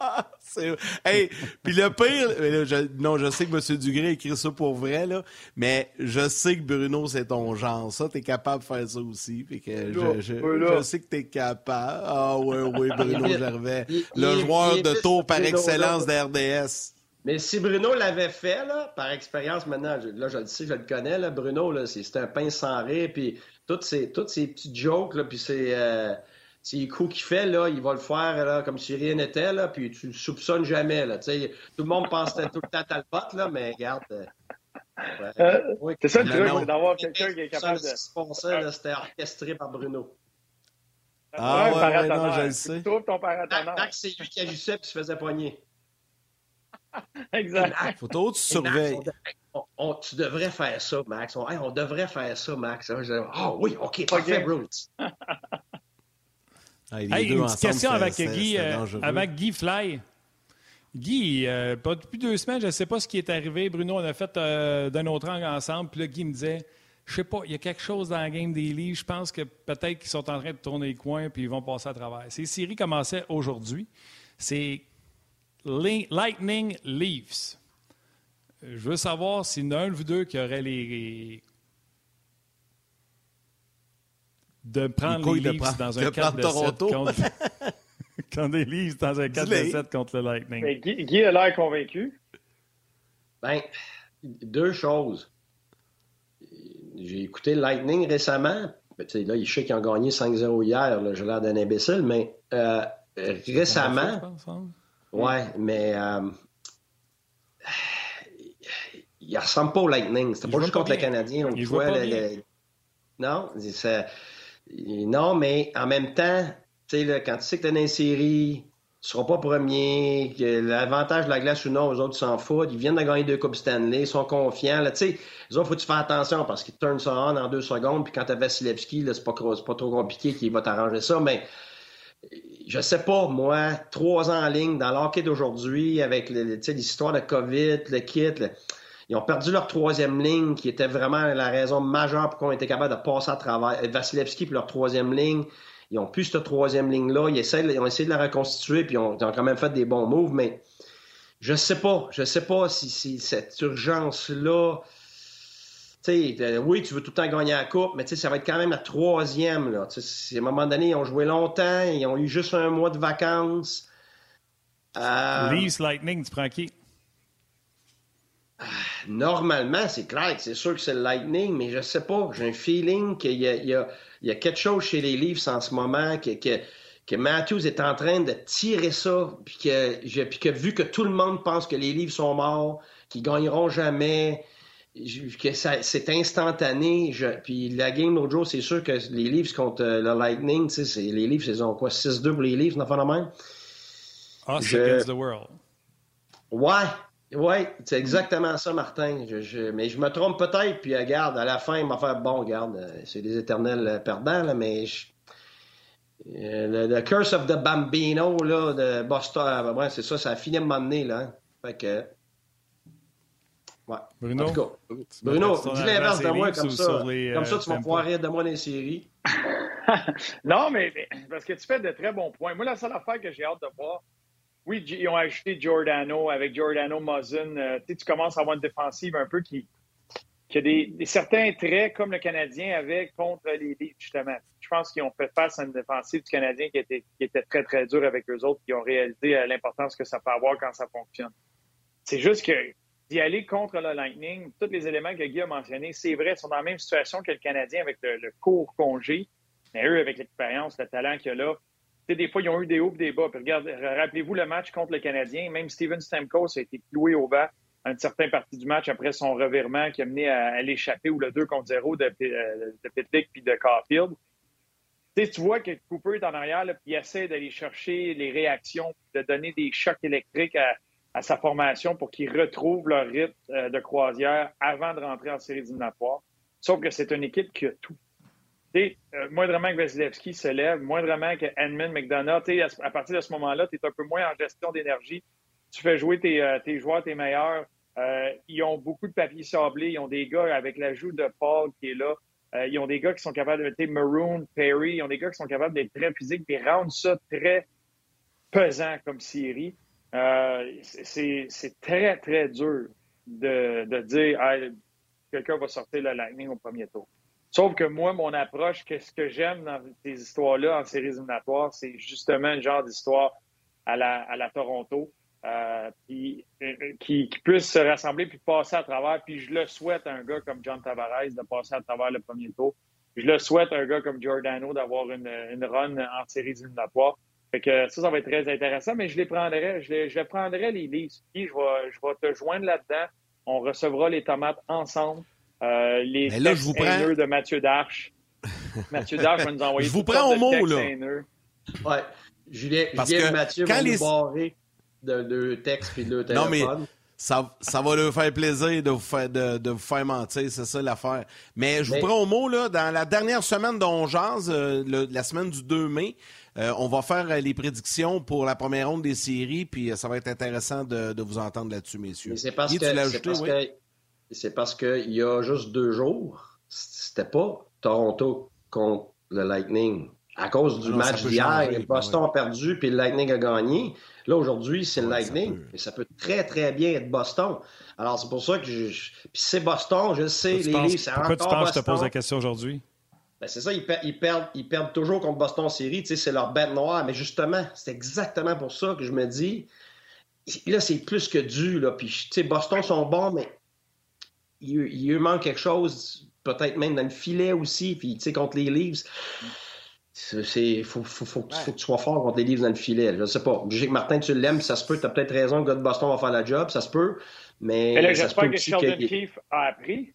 Ah, c'est... Hey, puis le pire, là, je- non, je sais que M. Dugré a écrit ça pour vrai, là, mais je sais que Bruno, c'est ton genre. Ça, t'es capable de faire ça aussi. Fait que je, je, sais que t'es capable. Ah oui, oui, Bruno Gervais. il- Le il joueur il de tour par Bruno, excellence là. d'RDS. Mais si Bruno l'avait fait, là, par expérience maintenant, je- là, je le sais, je le connais, là, Bruno, là, c'est c'est un pain sans rire, puis toutes ces, toutes ces petites jokes, là, puis ces, euh, ces coups qu'il fait, là, il va le faire là, comme si rien n'était, là, puis tu le soupçonnes jamais. Là, tu sais. tout le monde pense tout le temps Talbot, là, mais regarde. euh, ouais, Euh, oui, C'est ça le truc, d'avoir quelqu'un qui est capable de. Ce qui se passait, là, c'était orchestré par Bruno. Ah un ouais, non, je le Tu sais. trouves ton Max, paratonnerre. Max, c'est lui qui agissait puis se faisait poigner. Exact. Faut trop que tu Max, surveilles. on devrait- on- tu devrais faire ça, Max. On, hey, on devrait faire ça, Max. Ah oui, OK, parfait, Ok. Bruce. Hey, deux une petite question avec Guy, euh, avec Guy Fly. Guy, euh, pas depuis deux semaines, je ne sais pas ce qui est arrivé. Bruno, on a fait euh, d'un autre angle ensemble. Puis là, Guy me disait Je sais pas, il y a quelque chose dans la game des livres. Je pense que peut-être qu'ils sont en train de tourner les coins puis ils vont passer à travers. Ces séries commençaient aujourd'hui. C'est Li- Lightning Leafs. Je veux savoir s'il y en a un vous deux qui aurait les. De prendre les Leafs prendre- dans un 4 prendre de Toronto. 7 contre. Quand des Leafs dans un 4 de Dis-le. 7 contre le Lightning. Mais Guy, Guy a l'air convaincu. Ben, deux choses. J'ai écouté Lightning récemment. Ben, là, je sais qu'ils ont gagné 5-0 hier. J'ai l'air d'un imbécile, mais euh, récemment, pense, hein? ouais, mais euh, il ressemble pas au Lightning. C'était pas juste pas contre le bien. Canadien. Il le- bien. le- Non, c'est- non, mais en même temps, tu sais, quand tu sais que tu es dans une série, tu seras pas premier, que l'avantage de la glace ou non, eux autres s'en foutent, ils viennent de gagner deux Coupes Stanley, ils sont confiants. Là, tu sais, eux autres, faut que tu fasses attention parce qu'ils turnent ça on en deux secondes, puis quand tu as Vasilevski, c'est pas, pas trop compliqué qu'il va t'arranger ça, mais je sais pas, moi, trois ans en ligne dans l'hockey d'aujourd'hui, avec l'histoire de COVID, le kit, ils ont perdu leur troisième ligne, qui était vraiment la raison majeure pour qu'on était capable de passer à travers. Vasilevski, puis leur troisième ligne, ils ont plus cette troisième ligne-là. Ils, ils ont essayé de la reconstituer, puis ils ont, quand même fait des bons moves, mais je sais pas. Je sais pas si, cette urgence-là. Tu sais, euh, oui, tu veux tout le temps gagner la coupe, mais ça va être quand même la troisième. À un moment donné, ils ont joué longtemps, ils ont eu juste un mois de vacances. Euh, Lightning, tu prends qui? Normalement, c'est clair que c'est sûr que c'est le Lightning, mais je sais pas. J'ai un feeling qu'il y a, y y quelque chose chez les Leafs en ce moment, que, que, que Matthews est en train de tirer ça, puis que, je- puis que vu que tout le monde pense que les Leafs sont morts, qu'ils gagneront jamais, que c'est instantané. Je- puis la game l'autre jour, c'est sûr que les Leafs contre euh, le Lightning, les Leafs, ils ont quoi, 6-2 pour les Leafs, même? Us Je- against the world. Ouais, ouais, c'est exactement ça, Martin. Je, je- mais je me trompe peut-être, puis regarde, à la fin, il m'a fait bon, regarde, euh, c'est des éternels euh, perdants, là, mais je- euh, le, le Curse of the Bambino, là, de Boston, euh, ouais, c'est ça, ça a fini à m'emmener, là. hein. Fait que. Ouais. Bruno? En tout cas, Tu Bruno, dis l'inverse de moi, comme ça. les, comme euh, ça, tu vas pouvoir rire de moi dans les séries. Non, mais, mais- parce que tu fais de très bons points. Moi, la seule affaire que j'ai hâte de voir, oui, ils ont ajouté Giordano avec Giordano Muzzin. euh, tu commences à avoir une défensive un peu qui, a des, certains traits comme le Canadien avait contre les Leafs, justement. Je pense qu'ils ont fait face à une défensive du Canadien qui était, qui était très, très dure avec eux autres, qui ont réalisé euh, l'importance que ça peut avoir quand ça fonctionne. C'est juste que d'y aller contre le Lightning, tous les éléments que Guy a mentionnés, c'est vrai, ils sont dans la même situation que le Canadien avec le, court congé, mais eux, avec l'expérience, le talent qu'il y a là, des fois, ils ont eu des hauts et des bas. rappelez-vous le match contre le Canadien, même Steven Stamkos a été cloué au bas à une certaine partie du match après son revirement qui a mené à, l'échapper ou le 2 contre 0 de, euh, de Pitlick puis de Caulfield. Tu, vois que Cooper est en arrière, puis il essaie d'aller chercher les réactions, de donner des chocs électriques à, sa formation pour qu'ils retrouvent leur rythme euh, de croisière avant de rentrer en série éliminatoire. Sauf que c'est une équipe qui a tout. Euh, moindrement que Vasilevski se lève, moindrement que Edmund McDonough, à, à partir de ce moment-là, tu es un peu moins en gestion d'énergie. Tu fais jouer tes, euh, joueurs, tes meilleurs. ils ont beaucoup de papiers sablés. Ils ont des gars avec l'ajout de Paul qui est là. ils ont des gars qui sont capables de Maroon, Perry. Ils ont des gars qui sont capables d'être très physiques et rendre ça très pesant comme série. Euh, c'est très, très dur de, de dire quelqu'un va sortir le Lightning au premier tour. Sauf que moi, mon approche, qu'est-ce que j'aime dans ces histoires-là en séries éliminatoires, c'est justement le genre d'histoire à la, Toronto, euh, puis, euh, qui, qui puisse se rassembler puis passer à travers. Puis je le souhaite à un gars comme John Tavares de passer à travers le premier tour. Je le souhaite à un gars comme Giordano d'avoir une, une run en séries éliminatoires. Fait que ça, ça va être très intéressant, mais je les prendrai, je les, je prendrai les livres. Je vais, je vais te joindre là-dedans. On recevra les tomates ensemble. Euh, les mais là, je vous prends... de Mathieu Darche. Mathieu Darche va nous envoyer Je vous prends au mot, là. Ouais. Julien, Parce Julien que Mathieu quand va les... nous barrer de, de texte et de téléphone. Non, mais ça, ça va leur faire plaisir de vous faire, de, de vous faire mentir, c'est ça l'affaire. Mais je vous prends au mot, là, dans la dernière semaine dont euh, la semaine du 2 mai, euh, on va faire euh, les prédictions pour la première ronde des séries, puis ça va être intéressant de, de vous entendre là-dessus, messieurs. C'est parce, que, c'est parce, qu'il y a juste deux jours, c'était pas Toronto contre le Lightning. À cause du match d'hier, Boston a perdu, puis le Lightning a gagné. Là, aujourd'hui, c'est le Lightning. Et ça peut très, très bien être Boston. Alors, c'est pour ça que je. Puis c'est Boston, je sais, les livres, c'est encore Pourquoi tu penses que je te pose la question aujourd'hui? Ben, c'est ça, ils, perdent, ils, perdent, toujours contre Boston série. C'est leur bête noire. Mais justement, c'est exactement pour ça que je me dis. Là, c'est plus que dû. Là. Puis, Boston sont bons, mais il, il, lui manque quelque chose, peut-être même dans le filet aussi. Puis, contre les Leafs. Il faut, faut, faut, que tu sois fort contre les livres dans le filet. Je sais pas. Sais que Martin, tu l'aimes, ça se peut. Tu as peut-être raison, le gars de Boston va faire la job, ça se peut. Mais, j'espère que Sheldon Keefe a appris.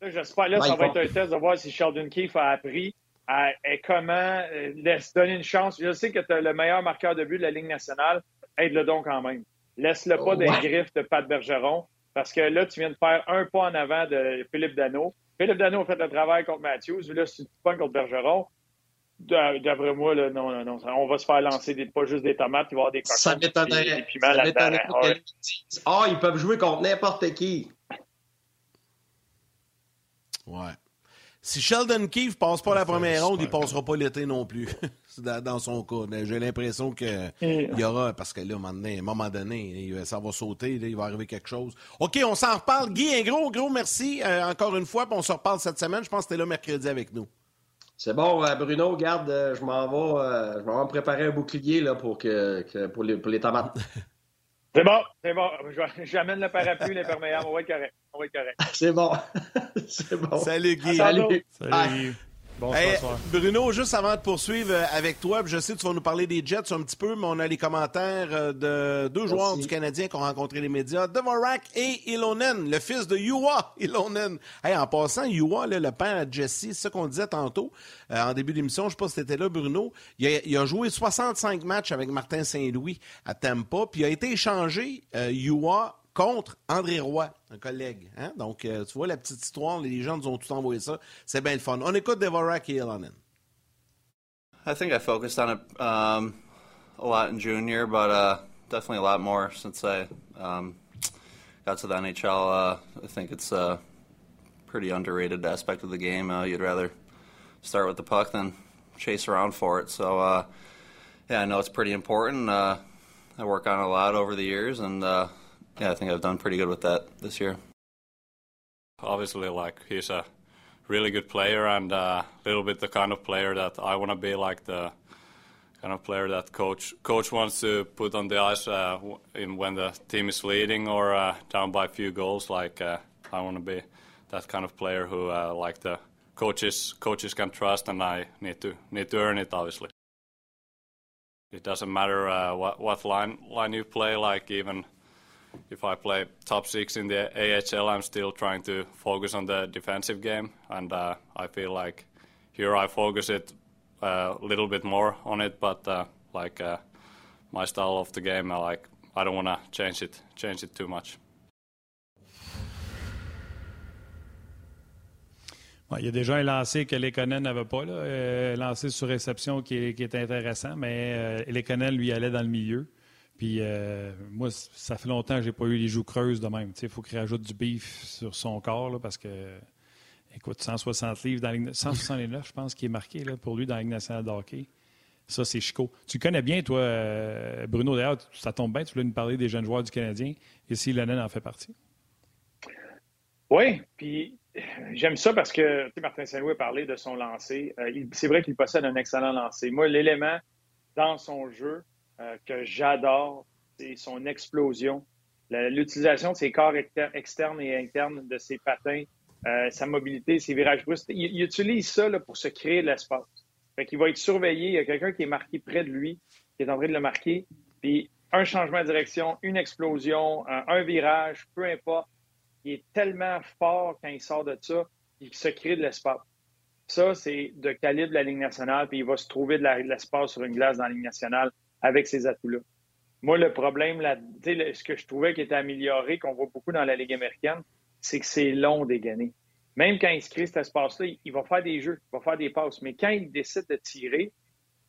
J'espère là, ça va être un test de voir si Sheldon Keefe a appris à, et comment euh, laisse donner une chance. Je sais que tu as le meilleur marqueur de but de la Ligue nationale. Aide-le donc quand même. Laisse-le pas des griffes de Pat Bergeron. Parce que là, tu viens de faire un pas en avant de Philippe Dano. Philippe Dano a fait le travail contre Matthews. Là, si tu te contre Bergeron, D'après moi, là, non, non, non. On va se faire lancer des, pas juste des tomates, il va y avoir des cochons. Ça m'étonnerait. Ah, oh, ils peuvent jouer contre n'importe qui. Ouais. Si Sheldon Keefe passe pas la première ronde, il passera pas l'été non plus. dans son cas. J'ai l'impression qu'il y aura, parce que là, à un moment donné, ça va sauter, il va arriver quelque chose. OK, on s'en reparle. Guy, un gros, gros merci euh, encore une fois, puis on se reparle cette semaine. Je pense que tu es là mercredi avec nous. C'est bon, euh, Bruno, garde, euh, je m'en vais, euh, je vais me préparer un bouclier là, pour, que, pour, les, pour les tomates. C'est bon, c'est bon. J'amène le parapluie, l'imperméable. On va être correct. On va être correct. C'est bon. c'est bon. Salut, Guy. Salut. Salut. Bonsoir, Bruno, juste avant de poursuivre euh, avec toi, je sais que tu vas nous parler des Jets un petit peu, mais on a les commentaires euh, de deux joueurs du Canadien qui ont rencontré les médias, Devorak et Ilonen, le fils de Yua Ilonen. Hey, en passant, Yua, le père de Jesse, c'est ça qu'on disait tantôt euh, en début d'émission, je ne sais pas si c'était là, Bruno. Il a, joué 65 matchs avec Martin Saint-Louis à Tampa, puis il a été échangé, Yua, contre André Roy, un collègue. Hein? Donc, euh, tu vois la petite histoire, les gens nous ont tout envoyé ça. C'est bien le fun. On écoute Devorak et. I think I focused on it um, a lot in junior, but uh, definitely a lot more since I um, got to the NHL. Uh, I think it's a pretty underrated aspect of the game. Uh, you'd rather start with the puck than chase around for it. So, uh, yeah, I know it's pretty important. Uh, I work on it a lot over the years, and uh, yeah, I think I've done pretty good with that this year. Obviously, like he's a really good player and a uh, little bit the kind of player that I want to be, like the kind of player that coach coach wants to put on the ice uh, in when the team is leading or uh, down by a few goals. Like uh, I want to be that kind of player who uh, like the coaches coaches can trust, and I need to need to earn it. Obviously, it doesn't matter uh, what what line line you play. Like even if I play top six in the AHL, I'm still trying to focus on the defensive game, and uh, I feel like here I focus it a little bit more on it, but uh, like uh, my style of the game, I like I don't want to change it change it too much. il y a déjà un lancé que Lekonen n'avait pas, là, euh, lancé sur réception qui est, qui est intéressant, mais euh, Lekonen, lui, allait dans le milieu. Puis euh, moi, ça fait longtemps que j'ai pas eu les joues creuses de même. Il faut qu'il rajoute du beef sur son corps là, parce que, écoute, 160 livres dans la 169, je pense, qui est marqué là, pour lui dans la Ligue nationale de hockey. Ça, c'est Chico. Tu connais bien, toi, euh, Bruno, d'ailleurs, ça tombe bien, tu voulais nous parler des jeunes joueurs du Canadien. Et si Lennon en fait partie. Oui, puis j'aime ça parce que Martin Saint-Louis a parlé de son lancer. Euh, c'est vrai qu'il possède un excellent lancer. Moi, l'élément dans son jeu euh, que j'adore, c'est son explosion. L'utilisation de ses corps externes et internes, de ses patins, euh, sa mobilité, ses virages brusques. Il, utilise ça pour se créer de l'espace. Fait qu'il va être surveillé. Il y a quelqu'un qui est marqué près de lui, qui est en train de le marquer. Puis un changement de direction, une explosion, un virage, peu importe il est tellement fort quand il sort de ça, il se crée de l'espace. Ça, c'est de calibre de la Ligue nationale, puis il va se trouver de l'espace sur une glace dans la Ligue nationale avec ces atouts-là. Moi, le problème, ce que je trouvais qui était amélioré, qu'on voit beaucoup dans la Ligue américaine, c'est que c'est long dégainer. Même quand il se crée cet espace-là, il va faire des jeux, il va faire des passes. Mais quand il décide de tirer,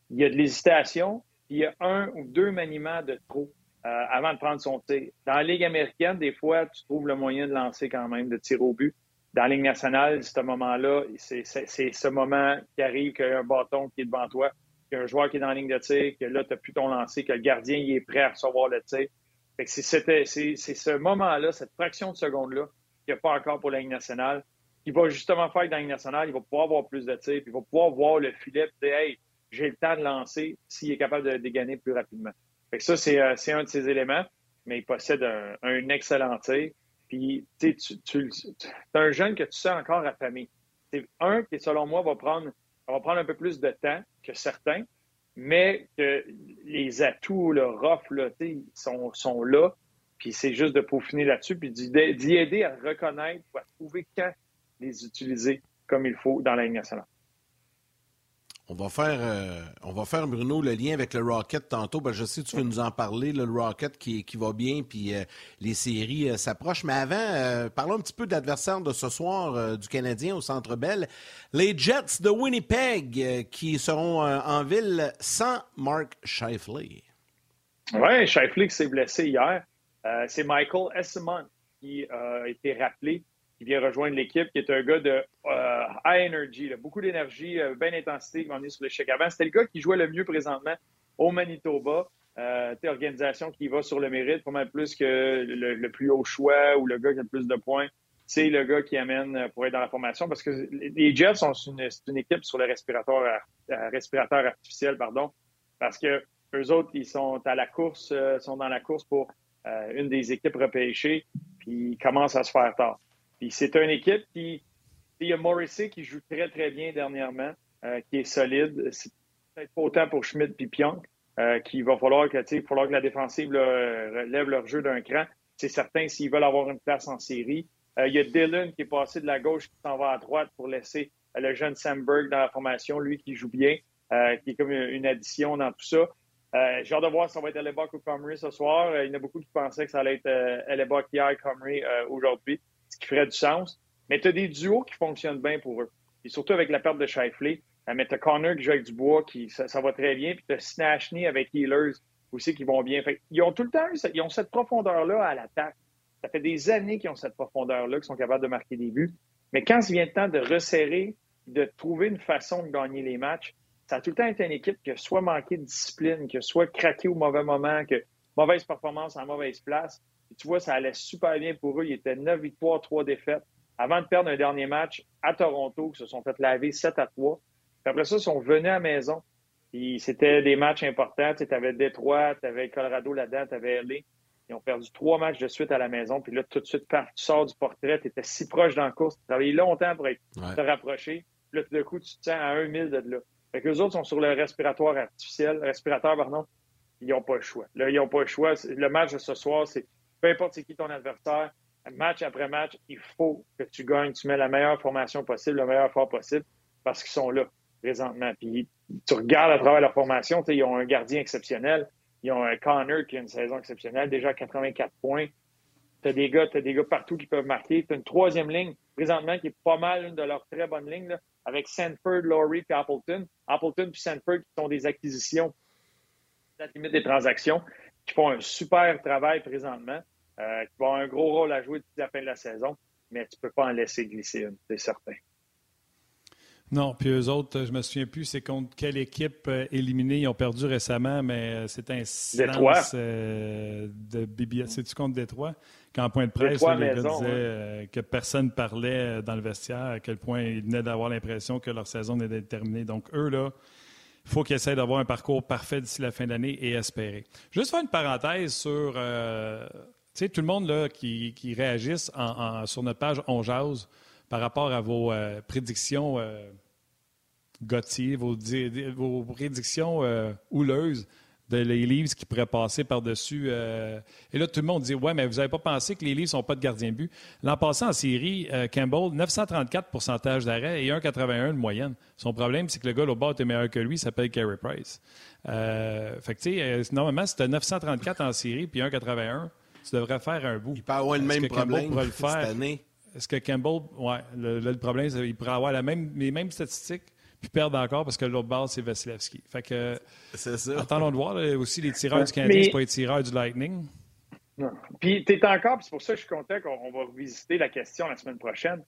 il y a de l'hésitation, il y a un ou deux maniements de trop. Euh, avant de prendre son tir. Dans la Ligue américaine, des fois, tu trouves le moyen de lancer quand même, de tirer au but. Dans la Ligue nationale, ce moment-là, c'est ce moment qui arrive qu'il y a un bâton qui est devant toi, qu'il y a un joueur qui est dans la ligne de tir, que là, tu n'as plus ton lancer, que le gardien il est prêt à recevoir le tir. C'est ce moment-là, cette fraction de seconde-là, qu'il n'y a pas encore pour la Ligue nationale, qui va justement faire que dans la Ligue nationale, il va pouvoir avoir plus de tirs, puis il va pouvoir voir le filet, et dire Hey, j'ai le temps de lancer s'il est capable de dégainer plus rapidement ça, euh, c'est un de ces éléments, mais il possède un, excellent tir. Puis, tu tu, as un jeune que tu sais encore affamé. C'est un qui, selon moi, va prendre, va prendre un peu plus de temps que certains, mais les atouts, le rough, sont, là. Puis c'est juste de peaufiner là-dessus, puis d'y aider à reconnaître, à trouver quand les utiliser comme il faut dans la nationale. On va faire, euh, on va faire Bruno le lien avec le Rocket tantôt. Je sais que tu veux nous en parler, le Rocket qui, qui va bien, puis euh, les séries euh, s'approchent. Mais avant, parlons un petit peu de l'adversaire de ce soir du Canadien au Centre Bell, les Jets de Winnipeg qui seront en ville sans Mark Shifley. Oui, Shifley qui s'est blessé hier. C'est Michael Essemont qui a été rappelé qui vient rejoindre l'équipe, qui est un gars de euh, high energy, beaucoup d'énergie, euh, bien d'intensité, qui est sur l'échec avant. C'était le gars qui jouait le mieux présentement au Manitoba. Euh, organisation qui va sur le mérite, pas mal plus que le, plus haut choix ou le gars qui a le plus de points. C'est le gars qui amène euh, pour être dans la formation parce que les Jets sont une, une équipe sur le respirateur, respirateur artificiel, pardon, parce que eux autres, ils sont à la course, sont dans la course pour une des équipes repêchées, puis ils commencent à se faire tard. Puis c'est une équipe qui. Il y a Morrissey qui joue très, très bien dernièrement, euh, qui est solide. C'est peut-être pas autant pour Schmidt et Pionk, euh, qu'il va falloir que, falloir que la défensive lève leur jeu d'un cran. C'est certain s'ils veulent avoir une place en série. Euh, il y a Dylan qui est passé de la gauche qui s'en va à droite pour laisser le jeune Samberg dans la formation, lui qui joue bien, qui est comme une addition dans tout ça. J'ai hâte de voir si ça va être Elebok ou Comrie ce soir. il y en a beaucoup qui pensaient que ça allait être Elebok hier, Comrie aujourd'hui ce qui ferait du sens. Mais tu as des duos qui fonctionnent bien pour eux. Et surtout avec la perte de Shifley. Euh, mais tu as Connor qui joue avec Dubois, qui, ça, va très bien. Puis tu as Snashny avec Healers aussi qui vont bien. ils ont tout le temps ils ont cette profondeur-là à l'attaque. Ça fait des années qu'ils ont cette profondeur-là, qu'ils sont capables de marquer des buts. Mais quand il vient le temps de resserrer, de trouver une façon de gagner les matchs, ça a tout le temps été une équipe qui a soit manqué de discipline, qui a soit craqué au mauvais moment, que mauvaise performance en mauvaise place tu vois, ça allait super bien pour eux. Ils étaient 9 victoires, 3 défaites. Avant de perdre un dernier match à Toronto, ils se sont fait laver 7 à 3. Puis après ça, ils sont venus à la maison. Puis c'était des matchs importants. Tu avais Détroit, tu avais Colorado là-dedans, tu avais LA. Ils ont perdu trois matchs de suite à la maison. Puis là, tout de suite, tu sors du portrait, tu étais si proche dans la course, tu travaillé longtemps pour te rapprocher. Puis là, tout d'un coup, tu te sens à un mille de là. Fait que les autres sont sur le respiratoire artificiel, respirateur, pardon. Ils n'ont pas le choix. Là, ils n'ont pas le choix. Le match de ce soir, c'est peu importe c'est qui ton adversaire, match après match, il faut que tu gagnes. Tu mets la meilleure formation possible, le meilleur effort possible, parce qu'ils sont là présentement. Puis tu regardes à travers leur formation, ils ont un gardien exceptionnel. Ils ont un Connor qui a une saison exceptionnelle, déjà 84 points. Tu as des gars, as des gars partout qui peuvent marquer. Tu as une troisième ligne présentement qui est pas mal une de leurs très bonnes lignes, avec Sanford, Laurie et Appleton. Appleton et Sanford qui sont des acquisitions à la limite des transactions, qui font un super travail présentement, euh, qui vont avoir un gros rôle à jouer depuis la fin de la saison, mais tu ne peux pas en laisser glisser une, c'est certain. Non, puis eux autres, je me souviens plus, c'est contre quelle équipe euh, éliminée ils ont perdu récemment, mais euh, c'est un silence euh, de BBS. C'est-tu contre Détroit? Quand point de presse, le gars disait que personne parlait dans le vestiaire, à quel point ils venaient d'avoir l'impression que leur saison était terminée. Donc, eux, là, faut qu'ils essayent d'avoir un parcours parfait d'ici la fin de l'année et espérer. Juste faire une parenthèse sur, sais, tout le monde là, qui, qui réagisse sur notre page On par rapport à vos euh, prédictions euh, vos, prédictions euh, houleuses de les Leafs qui pourraient passer par-dessus. Euh, et là, tout le monde dit Ouais, mais vous n'avez pas pensé que les Leafs sont pas de gardien de but. L'an passé en série, Campbell, 934 pourcentage d'arrêt et 1,81 de moyenne. Son problème, c'est que le gars au bas était meilleur que lui, il s'appelle Carey Price. fait que, tu sais, normalement, si tu as 934 en série puis 1,81, tu devrais faire un bout. Il peut avoir le même problème le faire? cette année? Est-ce que Campbell, ouais, le, problème, c'est qu'il pourrait avoir la même, les mêmes statistiques? Puis perdre encore parce que l'autre base, c'est Vasilevski. Fait que. C'est ça. Attendons de voir aussi les tireurs du Canadien, c'est pas les tireurs du Lightning. Non. Puis tu es encore, c'est pour ça que je suis content qu'on va revisiter la question la semaine prochaine,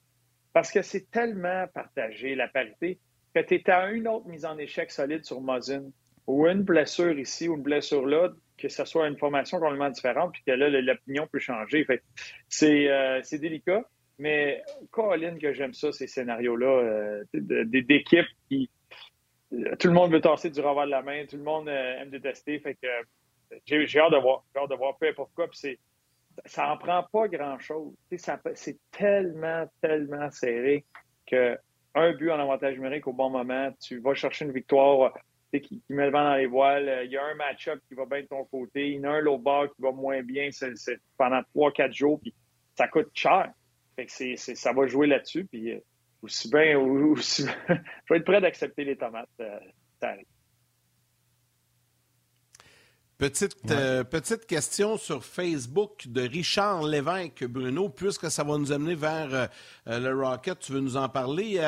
parce que c'est tellement partagé, la parité, que tu es à une autre mise en échec solide sur Mosin, ou une blessure ici, ou une blessure là, que ce soit une formation complètement différente, puis que là, l'opinion peut changer. Fait c'est c'est délicat. Mais Colin, que j'aime ça, ces scénarios-là, euh, d'équipes qui. Euh, tout le monde veut tasser du revers de la main, tout le monde euh, aime détester. Fait que j'ai hâte de voir. J'ai hâte de voir peu importe quoi. Puis ça n'en prend pas grand-chose. C'est tellement, tellement serré que un but en avantage numérique au bon moment, tu vas chercher une victoire qui, qui, met le vent dans les voiles. Il y a un match-up qui va bien de ton côté. Il y en a un l'autre bord qui va moins bien pendant trois, quatre jours. Puis ça coûte cher ça va jouer là-dessus. Puis euh, aussi bien, aussi, je vais être prêt d'accepter les tomates. Euh, petite, euh, petite question sur Facebook de Richard Lévesque, Bruno, puisque ça va nous amener vers le Rocket, tu veux nous en parler?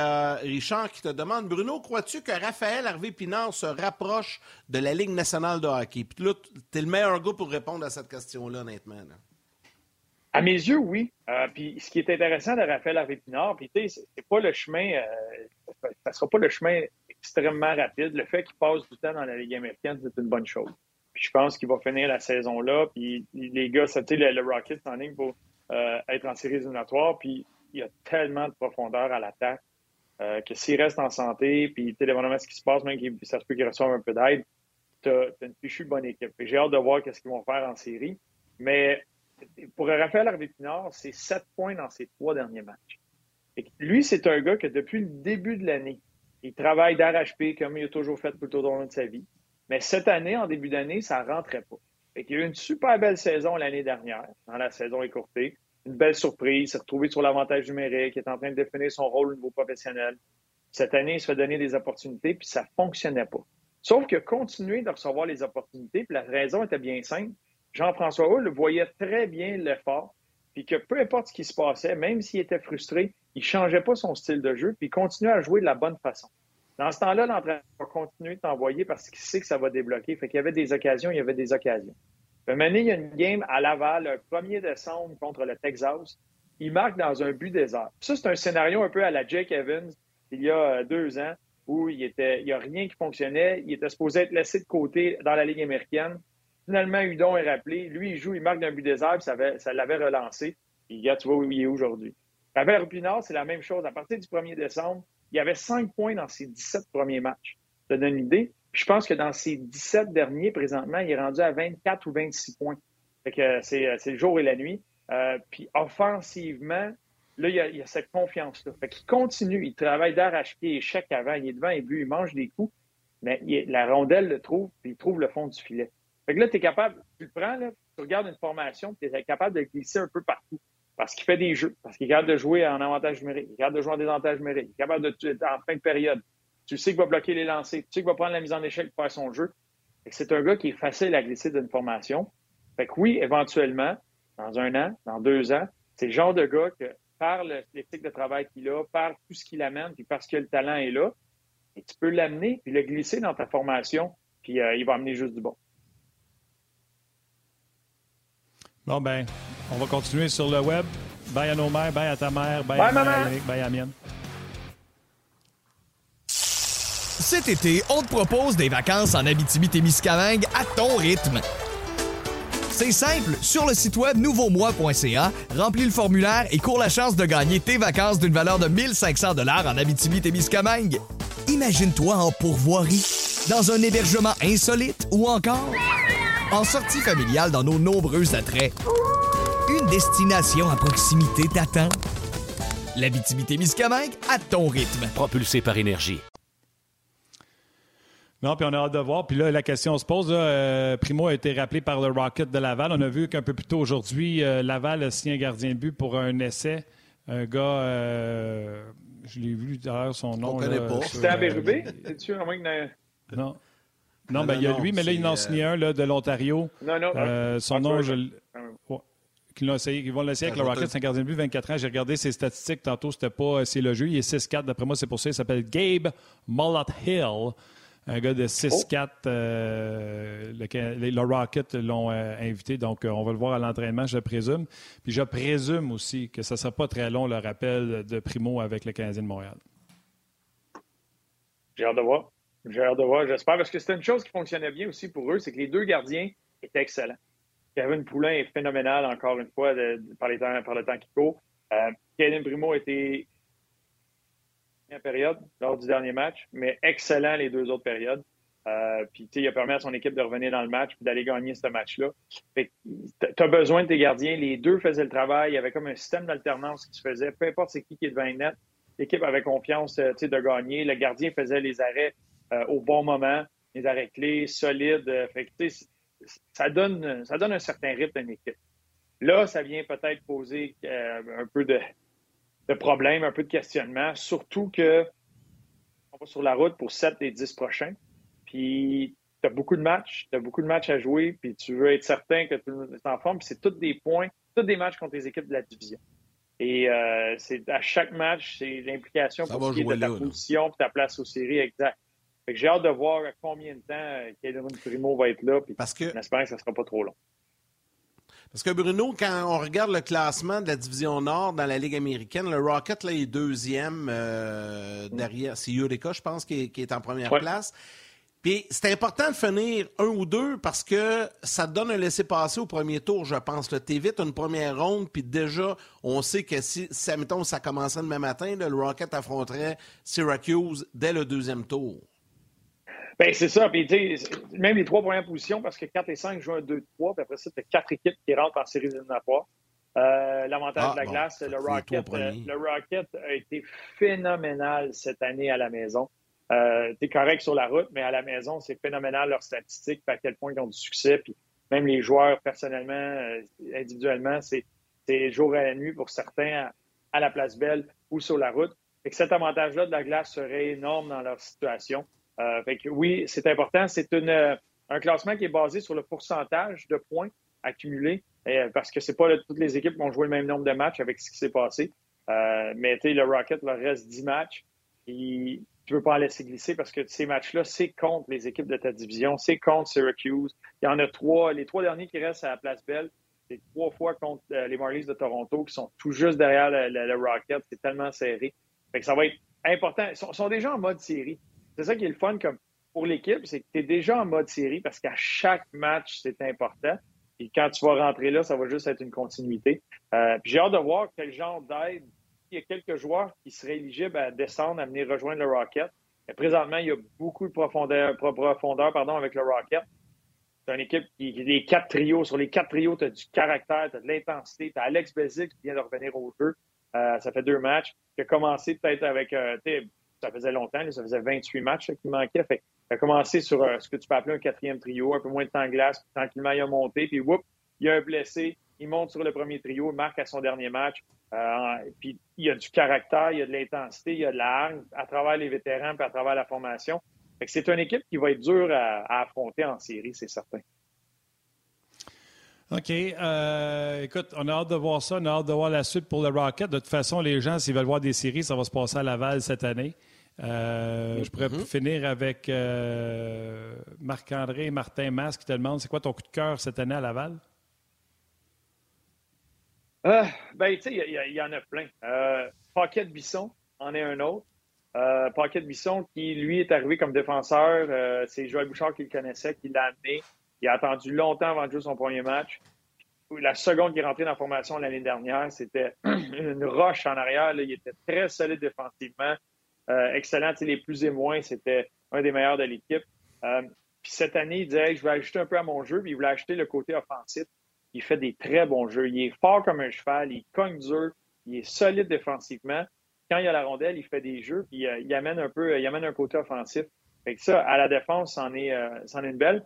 Richard qui te demande, Bruno, crois-tu que Raphaël Harvey-Pinard se rapproche de la Ligue nationale de hockey? Puis là, tu es le meilleur gars pour répondre à cette question-là, honnêtement. À mes yeux, oui. Euh, puis ce qui est intéressant de Raphaël Harvey-Pinard, puis tu sais, c'est pas le chemin, euh, ça sera pas le chemin extrêmement rapide. Le fait qu'il passe du temps dans la Ligue américaine, c'est une bonne chose. Puis je pense qu'il va finir la saison là. Puis les gars, c'était le, le Rockets en ligne pour euh, être en série éliminatoire. Puis il y a tellement de profondeur à l'attaque que s'il reste en santé, puis dépendamment de ce qui se passe, même ça se peut qu'il reçoive un peu d'aide, tu as, une fichue bonne équipe. J'ai hâte de voir qu'est-ce qu'ils vont faire en série. Mais pour Raphaël Harvey-Pinard, c'est sept points dans ses trois derniers matchs. Et lui, c'est un gars que depuis le début de l'année, il travaille d'arrache-pied comme il a toujours fait tout au long de sa vie. Mais cette année, en début d'année, ça ne rentrait pas. Et il a eu une super belle saison l'année dernière, dans la saison écourtée. Une belle surprise, s'est retrouvé sur l'avantage numérique, est en train de définir son rôle au niveau professionnel. Cette année, il se fait donner des opportunités, puis ça ne fonctionnait pas. Sauf qu'il a continué de recevoir les opportunités, puis la raison était bien simple. Jean-François Hull voyait très bien l'effort, puis que peu importe ce qui se passait, même s'il était frustré, il ne changeait pas son style de jeu, puis il continuait à jouer de la bonne façon. Dans ce temps-là, l'entraîneur va continuer de t'envoyer parce qu'il sait que ça va débloquer. Fait qu'il y avait des occasions, il y avait des occasions. Maintenant, il y a une game à Laval, le 1er décembre contre le Texas. Il marque dans un but désert. Ça, c'est un scénario un peu à la Jake Evans il y a euh, deux ans où il n'y a rien qui fonctionnait. Il était supposé être laissé de côté dans la Ligue américaine. Finalement, Hudon est rappelé. Lui, il joue, il marque d'un but désert, puis ça, l'avait relancé. Et regarde, tu vois où il est aujourd'hui. Avec Rupinard, c'est la même chose. À partir du 1er décembre, il y avait cinq points dans ses 17 premiers matchs. Ça donne une idée. je pense que dans ces 17 derniers, présentement, il est rendu à 24 ou 26 points. Fait que c'est, le jour et la nuit. puis offensivement, là, il y a, il cette confiance-là. Fait qu'il continue, il travaille d'arrache-pied, échec avant, il est devant et but, il mange des coups, mais la rondelle le trouve, puis il trouve le fond du filet. Fait que là, tu es capable, tu le prends, là, tu regardes une formation, tu es capable de glisser un peu partout. Parce qu'il fait des jeux, parce qu'il est capable de jouer en avantage numérique, il est capable de jouer en désavantage numérique, il est capable de en fin de période. Tu sais qu'il va bloquer les lancers, tu sais qu'il va prendre la mise en échec pour faire son jeu. C'est un gars qui est facile à glisser d'une formation. Fait que oui, éventuellement, dans un an, dans deux ans, c'est le genre de gars que par l'éthique de travail qu'il a, par tout ce qu'il amène, puis parce que le talent est là, et tu peux l'amener, puis le glisser dans ta formation, puis euh, il va amener juste du bon. Bon, ben, on va continuer sur le web. Bye à nos mères, bye à ta mère, bye, bye à maman. bye à mienne. Cet été, on te propose des vacances en Abitibi-Témiscamingue à ton rythme. C'est simple, sur le site web nouveaumois.ca, remplis le formulaire et cours la chance de gagner tes vacances d'une valeur de 1500 dollars en Abitibi-Témiscamingue. Imagine-toi en pourvoirie, dans un hébergement insolite ou encore en sortie familiale dans nos nombreux attraits. Une destination à proximité t'attend. L'Abitibi-Témiscamingue à ton rythme. Propulsé par énergie. Non, puis on a hâte de voir. Puis là, la question se pose. Euh, Primo a été rappelé par le Rocket de Laval. On a vu qu'un peu plus tôt aujourd'hui, euh, Laval a signé un gardien de but pour un essai. Un gars, euh, je l'ai vu d'ailleurs son nom. On connaît pas. C'était à Bérubé? tu à moins que... Non. Non, ben, il y a lui, mais là, il en signé un là, de l'Ontario. Non, non. son nom, je. Ils, vont l'essayer avec le Rocket, c'est un gardien de but, 24 ans. J'ai regardé ses statistiques tantôt, c'était pas. C'est le jeu. Il est 6-4. D'après moi, c'est pour ça. Il s'appelle Gabe Mullet Hill un gars de 6-4. Euh, le, Rocket l'ont euh, invité, donc euh, on va le voir à l'entraînement, je présume. Puis je présume aussi que ça ne sera pas très long, le rappel de Primo avec le Canadien de Montréal. J'ai hâte de voir. J'ai hâte de voir, j'espère, parce que c'était une chose qui fonctionnait bien aussi pour eux, c'est que les deux gardiens étaient excellents. Kevin Poulain est phénoménal, encore une fois, par, le temps qui court. Euh, Primo était période lors du dernier match, mais excellent les deux autres périodes. Euh, puis, il a permis à son équipe de revenir dans le match et d'aller gagner ce match-là. Tu as besoin de tes gardiens. Les deux faisaient le travail. Il y avait comme un système d'alternance qui se faisait. Peu importe c'est qui qui est net, l'équipe avait confiance euh, de gagner. Le gardien faisait les arrêts euh, au bon moment, les arrêts clés, solides. fait ça, donne, ça donne un certain rythme à une équipe. Là, ça vient peut-être poser un peu de, de problèmes, un peu de questionnement, surtout que on va sur la route pour 7 des 10 prochains. Puis tu as beaucoup de matchs, tu as beaucoup de matchs à jouer, puis tu veux être certain que tout est en forme, puis c'est tous des points, tous des matchs contre les équipes de la division. Et euh, c'est à chaque match, c'est l'implication pour ce qui est de ta position ta place aux séries exact. J'ai hâte de voir combien de temps euh, Kevin Primo va être là, puis Parce que... que ça ne sera pas trop long. Parce que Bruno, quand on regarde le classement de la division Nord dans la Ligue américaine, le Rocket là, est deuxième euh, derrière. C'est Eureka, je pense, qui est, en première place. Puis c'est important de finir un ou deux parce que ça te donne un laisser-passer au premier tour, je pense. Tu évites une première ronde, puis déjà, on sait que si, si mettons, ça commençait demain matin, le Rocket affronterait Syracuse dès le deuxième tour. Ben, c'est ça. Puis, même les trois premières positions, parce que 4 et 5 jouent un 2-3, puis après ça, tu as quatre équipes qui rentrent en série éliminatoire. Euh, L'avantage ah, de la glace, le, Rocket, euh, le Rocket a été phénoménal cette année à la maison. Euh, tu es correct sur la route, mais à la maison, c'est phénoménal leurs statistiques, à quel point ils ont du succès. Puis même les joueurs, personnellement, euh, individuellement, c'est jour et la nuit pour certains à, la place belle ou sur la route. Et que cet avantage-là de la glace serait énorme dans leur situation. Euh, oui, c'est important. C'est euh, un classement qui est basé sur le pourcentage de points accumulés, euh, parce que c'est pas toutes les équipes qui vont jouer le même nombre de matchs avec ce qui s'est passé. mais le Rocket leur reste 10 matchs. Tu veux pas en laisser glisser parce que ces matchs-là, c'est contre les équipes de ta division, c'est contre Syracuse. Il y en a trois. Les trois derniers qui restent à la place belle, c'est trois fois contre les Marlies de Toronto qui sont tout juste derrière le, Rocket. C'est tellement serré. ça va être important. Ils sont déjà en mode série. C'est ça qui est le fun comme pour l'équipe, c'est que tu es déjà en mode série parce qu'à chaque match, c'est important. Et quand tu vas rentrer là, ça va juste être une continuité. Euh, j'ai hâte de voir quel genre d'aide. Il y a quelques joueurs qui seraient éligibles à descendre, à venir rejoindre le Rocket. Mais présentement, il y a beaucoup de profondeur, profondeur pardon, avec le Rocket. C'est une équipe qui, a des quatre trios. Sur les quatre trios, tu as du caractère, tu as de l'intensité. Tu as Alex Bezic qui vient de revenir au jeu. Euh, ça fait deux matchs. Qui a commencé peut-être avec. Euh, ça faisait longtemps, ça faisait 28 matchs qui manquait. Fait, il a commencé sur euh, ce que tu peux appeler un quatrième trio, un peu moins de temps de glace, puis tranquillement, il a monté, puis whoop, il a un blessé, il monte sur le premier trio, marque à son dernier match. puis il y a du caractère, il y a de l'intensité, il y a de la à travers les vétérans, puis à travers la formation. c'est une équipe qui va être dure à affronter en série, c'est certain. OK. Euh, écoute, on a hâte de voir ça. On a hâte de voir la suite pour le Rocket. De toute façon, les gens, s'ils veulent voir des séries, ça va se passer à Laval cette année. Euh, je pourrais mm-hmm. finir avec euh, Marc-André et Martin Mas qui te demandent c'est quoi ton coup de cœur cette année à Laval? ben, tu sais, il y, en a plein. Pocket Bisson en est un autre. Pocket Bisson qui, lui, est arrivé comme défenseur. c'est Joël Bouchard qui le connaissait, qui l'a amené. Il a attendu longtemps avant de jouer son premier match. La seconde qui est rentrée dans la formation l'année dernière, c'était une roche en arrière. Il était très solide défensivement. Euh, excellent. Les plus et moins, c'était un des meilleurs de l'équipe. Euh, puis cette année, il disait Je vais ajouter un peu à mon jeu. Puis il voulait ajouter le côté offensif. Il fait des très bons jeux. Il est fort comme un cheval. Il cogne dur. Il est solide défensivement. Quand il a la rondelle, il fait des jeux. Puis euh, il amène un peu, il amène un côté offensif. Fait que ça, à la défense, c'en est, c'en est une belle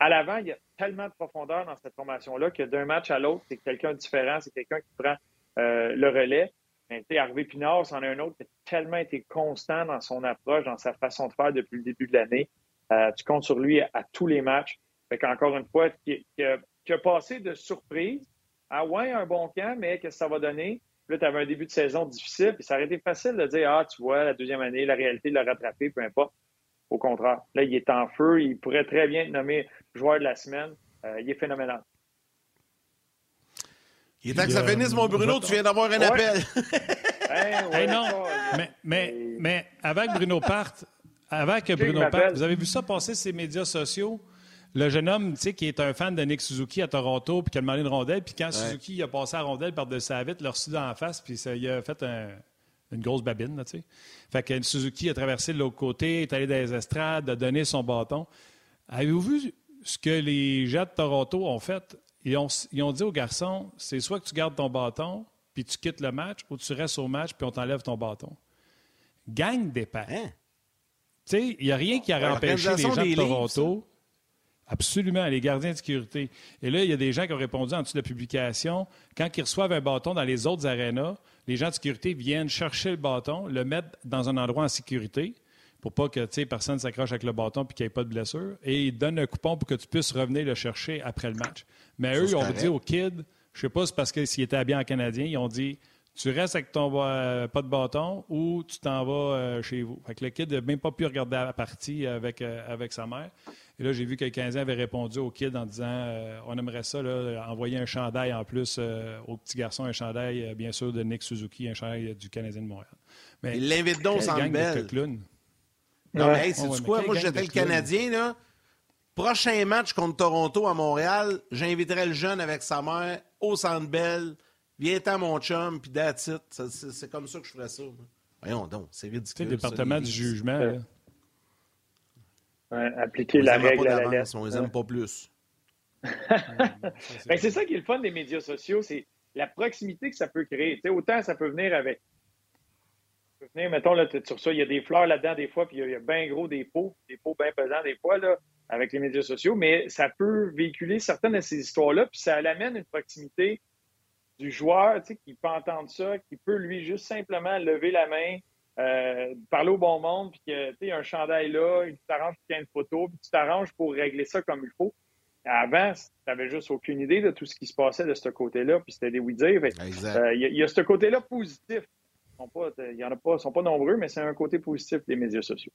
à l'avant, il y a tellement de profondeur dans cette formation-là que d'un match à l'autre, c'est quelqu'un de différent, c'est quelqu'un qui prend euh, le relais. Mais Harvey Pinard, c'en est un autre qui a tellement été constant dans son approche, dans sa façon de faire depuis le début de l'année. Euh, tu comptes sur lui à, tous les matchs. Fait une fois, qui, a, passé de surprise à ouais, un bon camp, mais qu'est-ce que ça va donner? Là, tu avais un début de saison difficile, puis ça aurait été facile de dire Ah, tu vois, la deuxième année, la réalité l'a rattrapé, peu importe. Au contraire. Là, il est en feu. Il pourrait très bien être nommé joueur de la semaine. Euh, il est phénoménal. Il est temps que ça finisse, mon Bruno. Tu viens d'avoir un appel. hey, non, mais, mais, mais avant que Bruno parte, avant que Bruno parte, vous avez vu ça passer sur les médias sociaux? Le jeune homme, tu sais, qui est un fan de Nick Suzuki à Toronto, puis qui a demandé une rondelle, puis quand Suzuki a passé la rondelle par-dessus sa vitre, l'a reçu dans la face, puis ça, il a fait un, une grosse babine, tu sais. Fait que Suzuki a traversé de l'autre côté, est allé dans les estrades, a donné son bâton. Avez-vous vu ce que les gens de Toronto ont fait? Ils ont, ils ont dit aux garçons, c'est soit que tu gardes ton bâton, puis tu quittes le match, ou tu restes au match, puis on t'enlève ton bâton. Gagne des pas. Hein? Tu sais, il n'y a rien qui a empêché les gens de Toronto. Absolument, les gardiens de sécurité. Et là, il y a des gens qui ont répondu en dessous de la publication. Quand ils reçoivent un bâton dans les autres arénas, les gens de sécurité viennent chercher le bâton, le mettre dans un endroit en sécurité pour pas que personne s'accroche avec le bâton et qu'il n'y ait pas de blessure. Et ils donnent un coupon pour que tu puisses revenir le chercher après le match. Mais eux, ils ont dit aux kids, je sais pas, c'est parce qu'ils étaient habillés en Canadien, ils ont dit tu restes avec ton euh, pas de bâton ou tu t'en vas euh, chez vous. Fait que le kid n'a même pas pu regarder la partie avec, euh, avec sa mère. Et là, j'ai vu que le Canadien avait répondu au kid en disant on aimerait ça, là, envoyer un chandail en plus au petit garçon, un chandail, bien sûr, de Nick Suzuki, un chandail du Canadien de Montréal. Mais, Il l'invite donc sans belle. Non, mais hey, c'est quoi? Moi, j'étais le Canadien, là. Prochain match contre Toronto à Montréal, j'inviterai le jeune avec sa mère au Centre Bell Viens-t'en, mon chum, puis that's it. C'est comme ça que je ferais ça. Voyons donc, c'est ridicule. C'est le département du jugement. Ouais, appliquer la règle à la lettre. On les aime pas plus. Ben, c'est ça qui est le fun des médias sociaux, c'est la proximité que ça peut créer. autant ça peut venir avec. Venir, mettons, là, sur ça, il y a des fleurs là-dedans des fois, puis il y a, bien gros des pots, des pots bien pesants des fois, là, avec les médias sociaux, mais ça peut véhiculer certaines de ces histoires-là, puis ça amène une proximité du joueur qui peut entendre ça, qui peut lui juste simplement lever la main, euh, parler au bon monde, puis que tu un chandail là, tu t'arranges pour qu'il y ait une photo, puis tu t'arranges pour régler ça comme il faut. Avant, tu n'avais juste aucune idée de tout ce qui se passait de ce côté-là, puis c'était des oui-dire. Euh, il y, a ce côté-là positif. Il y en a pas, sont pas nombreux, mais c'est un côté positif des médias sociaux.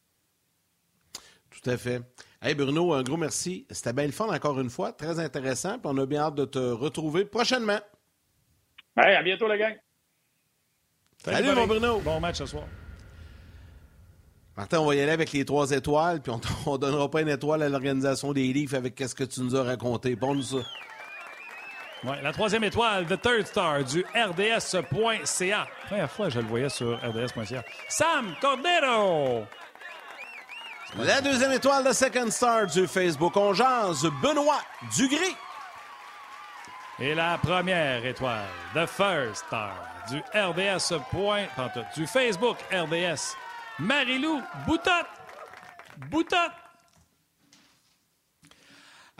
Tout à fait. Hey Bruno, un gros merci. C'était bien le fun encore une fois, très intéressant. Puis on a bien hâte de te retrouver prochainement. Hey, à bientôt, la gang. Salut, mon Bruno. Bon match ce soir. Martin, on va y aller avec les trois étoiles, puis on ne donnera pas une étoile à l'organisation des livres avec ce que tu nous as raconté. Bon, ça. Ouais, la troisième étoile, The Third Star du RDS.ca. Première fois je le voyais sur RDS.ca. Sam Cordero. La deuxième étoile de Second Star du Facebook On Jase, Benoît Dugré. Et la première étoile, The First Star du RDS. Point, du Facebook RDS, Marilou Boutotte. Boutotte.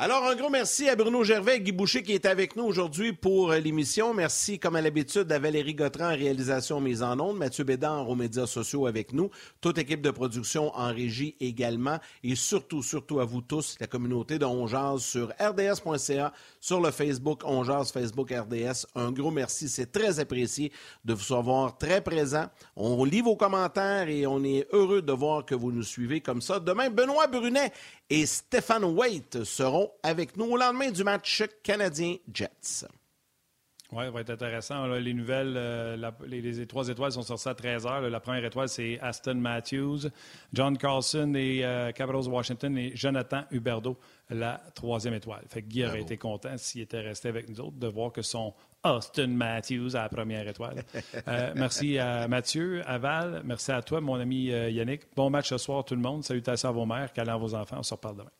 Alors, un gros merci à Bruno Gervais Guy Boucher qui est avec nous aujourd'hui pour euh, l'émission. Merci, comme à l'habitude, à Valérie Gautran en réalisation mise en ondes, Mathieu Bédard aux médias sociaux avec nous, toute équipe de production en régie également, et surtout, surtout à vous tous, la communauté de Ongeaz sur rds.ca, sur le Facebook Ongeaz, Facebook RDS. Un gros merci, c'est très apprécié de vous savoir très présent. On lit vos commentaires et on est heureux de voir que vous nous suivez comme ça. Demain, Benoît Brunet et Stéphane Waite seront avec nous au lendemain du match canadien-Jets. Oui, ça va être intéressant. les nouvelles, euh, les, trois étoiles sont sorties à 13 h. La première étoile, c'est Aston Matthews, John Carlson et euh, Capitals Washington et Jonathan Huberdeau, la troisième étoile. Fait que Guy aurait été content s'il était resté avec nous autres de voir que son Austin Matthews à la première étoile. Euh, merci à Mathieu, à Val. Merci à toi, mon ami Yannick. Bon match ce soir, tout le monde. Salutations à vos mères, câlins à vos enfants. On se reparle demain.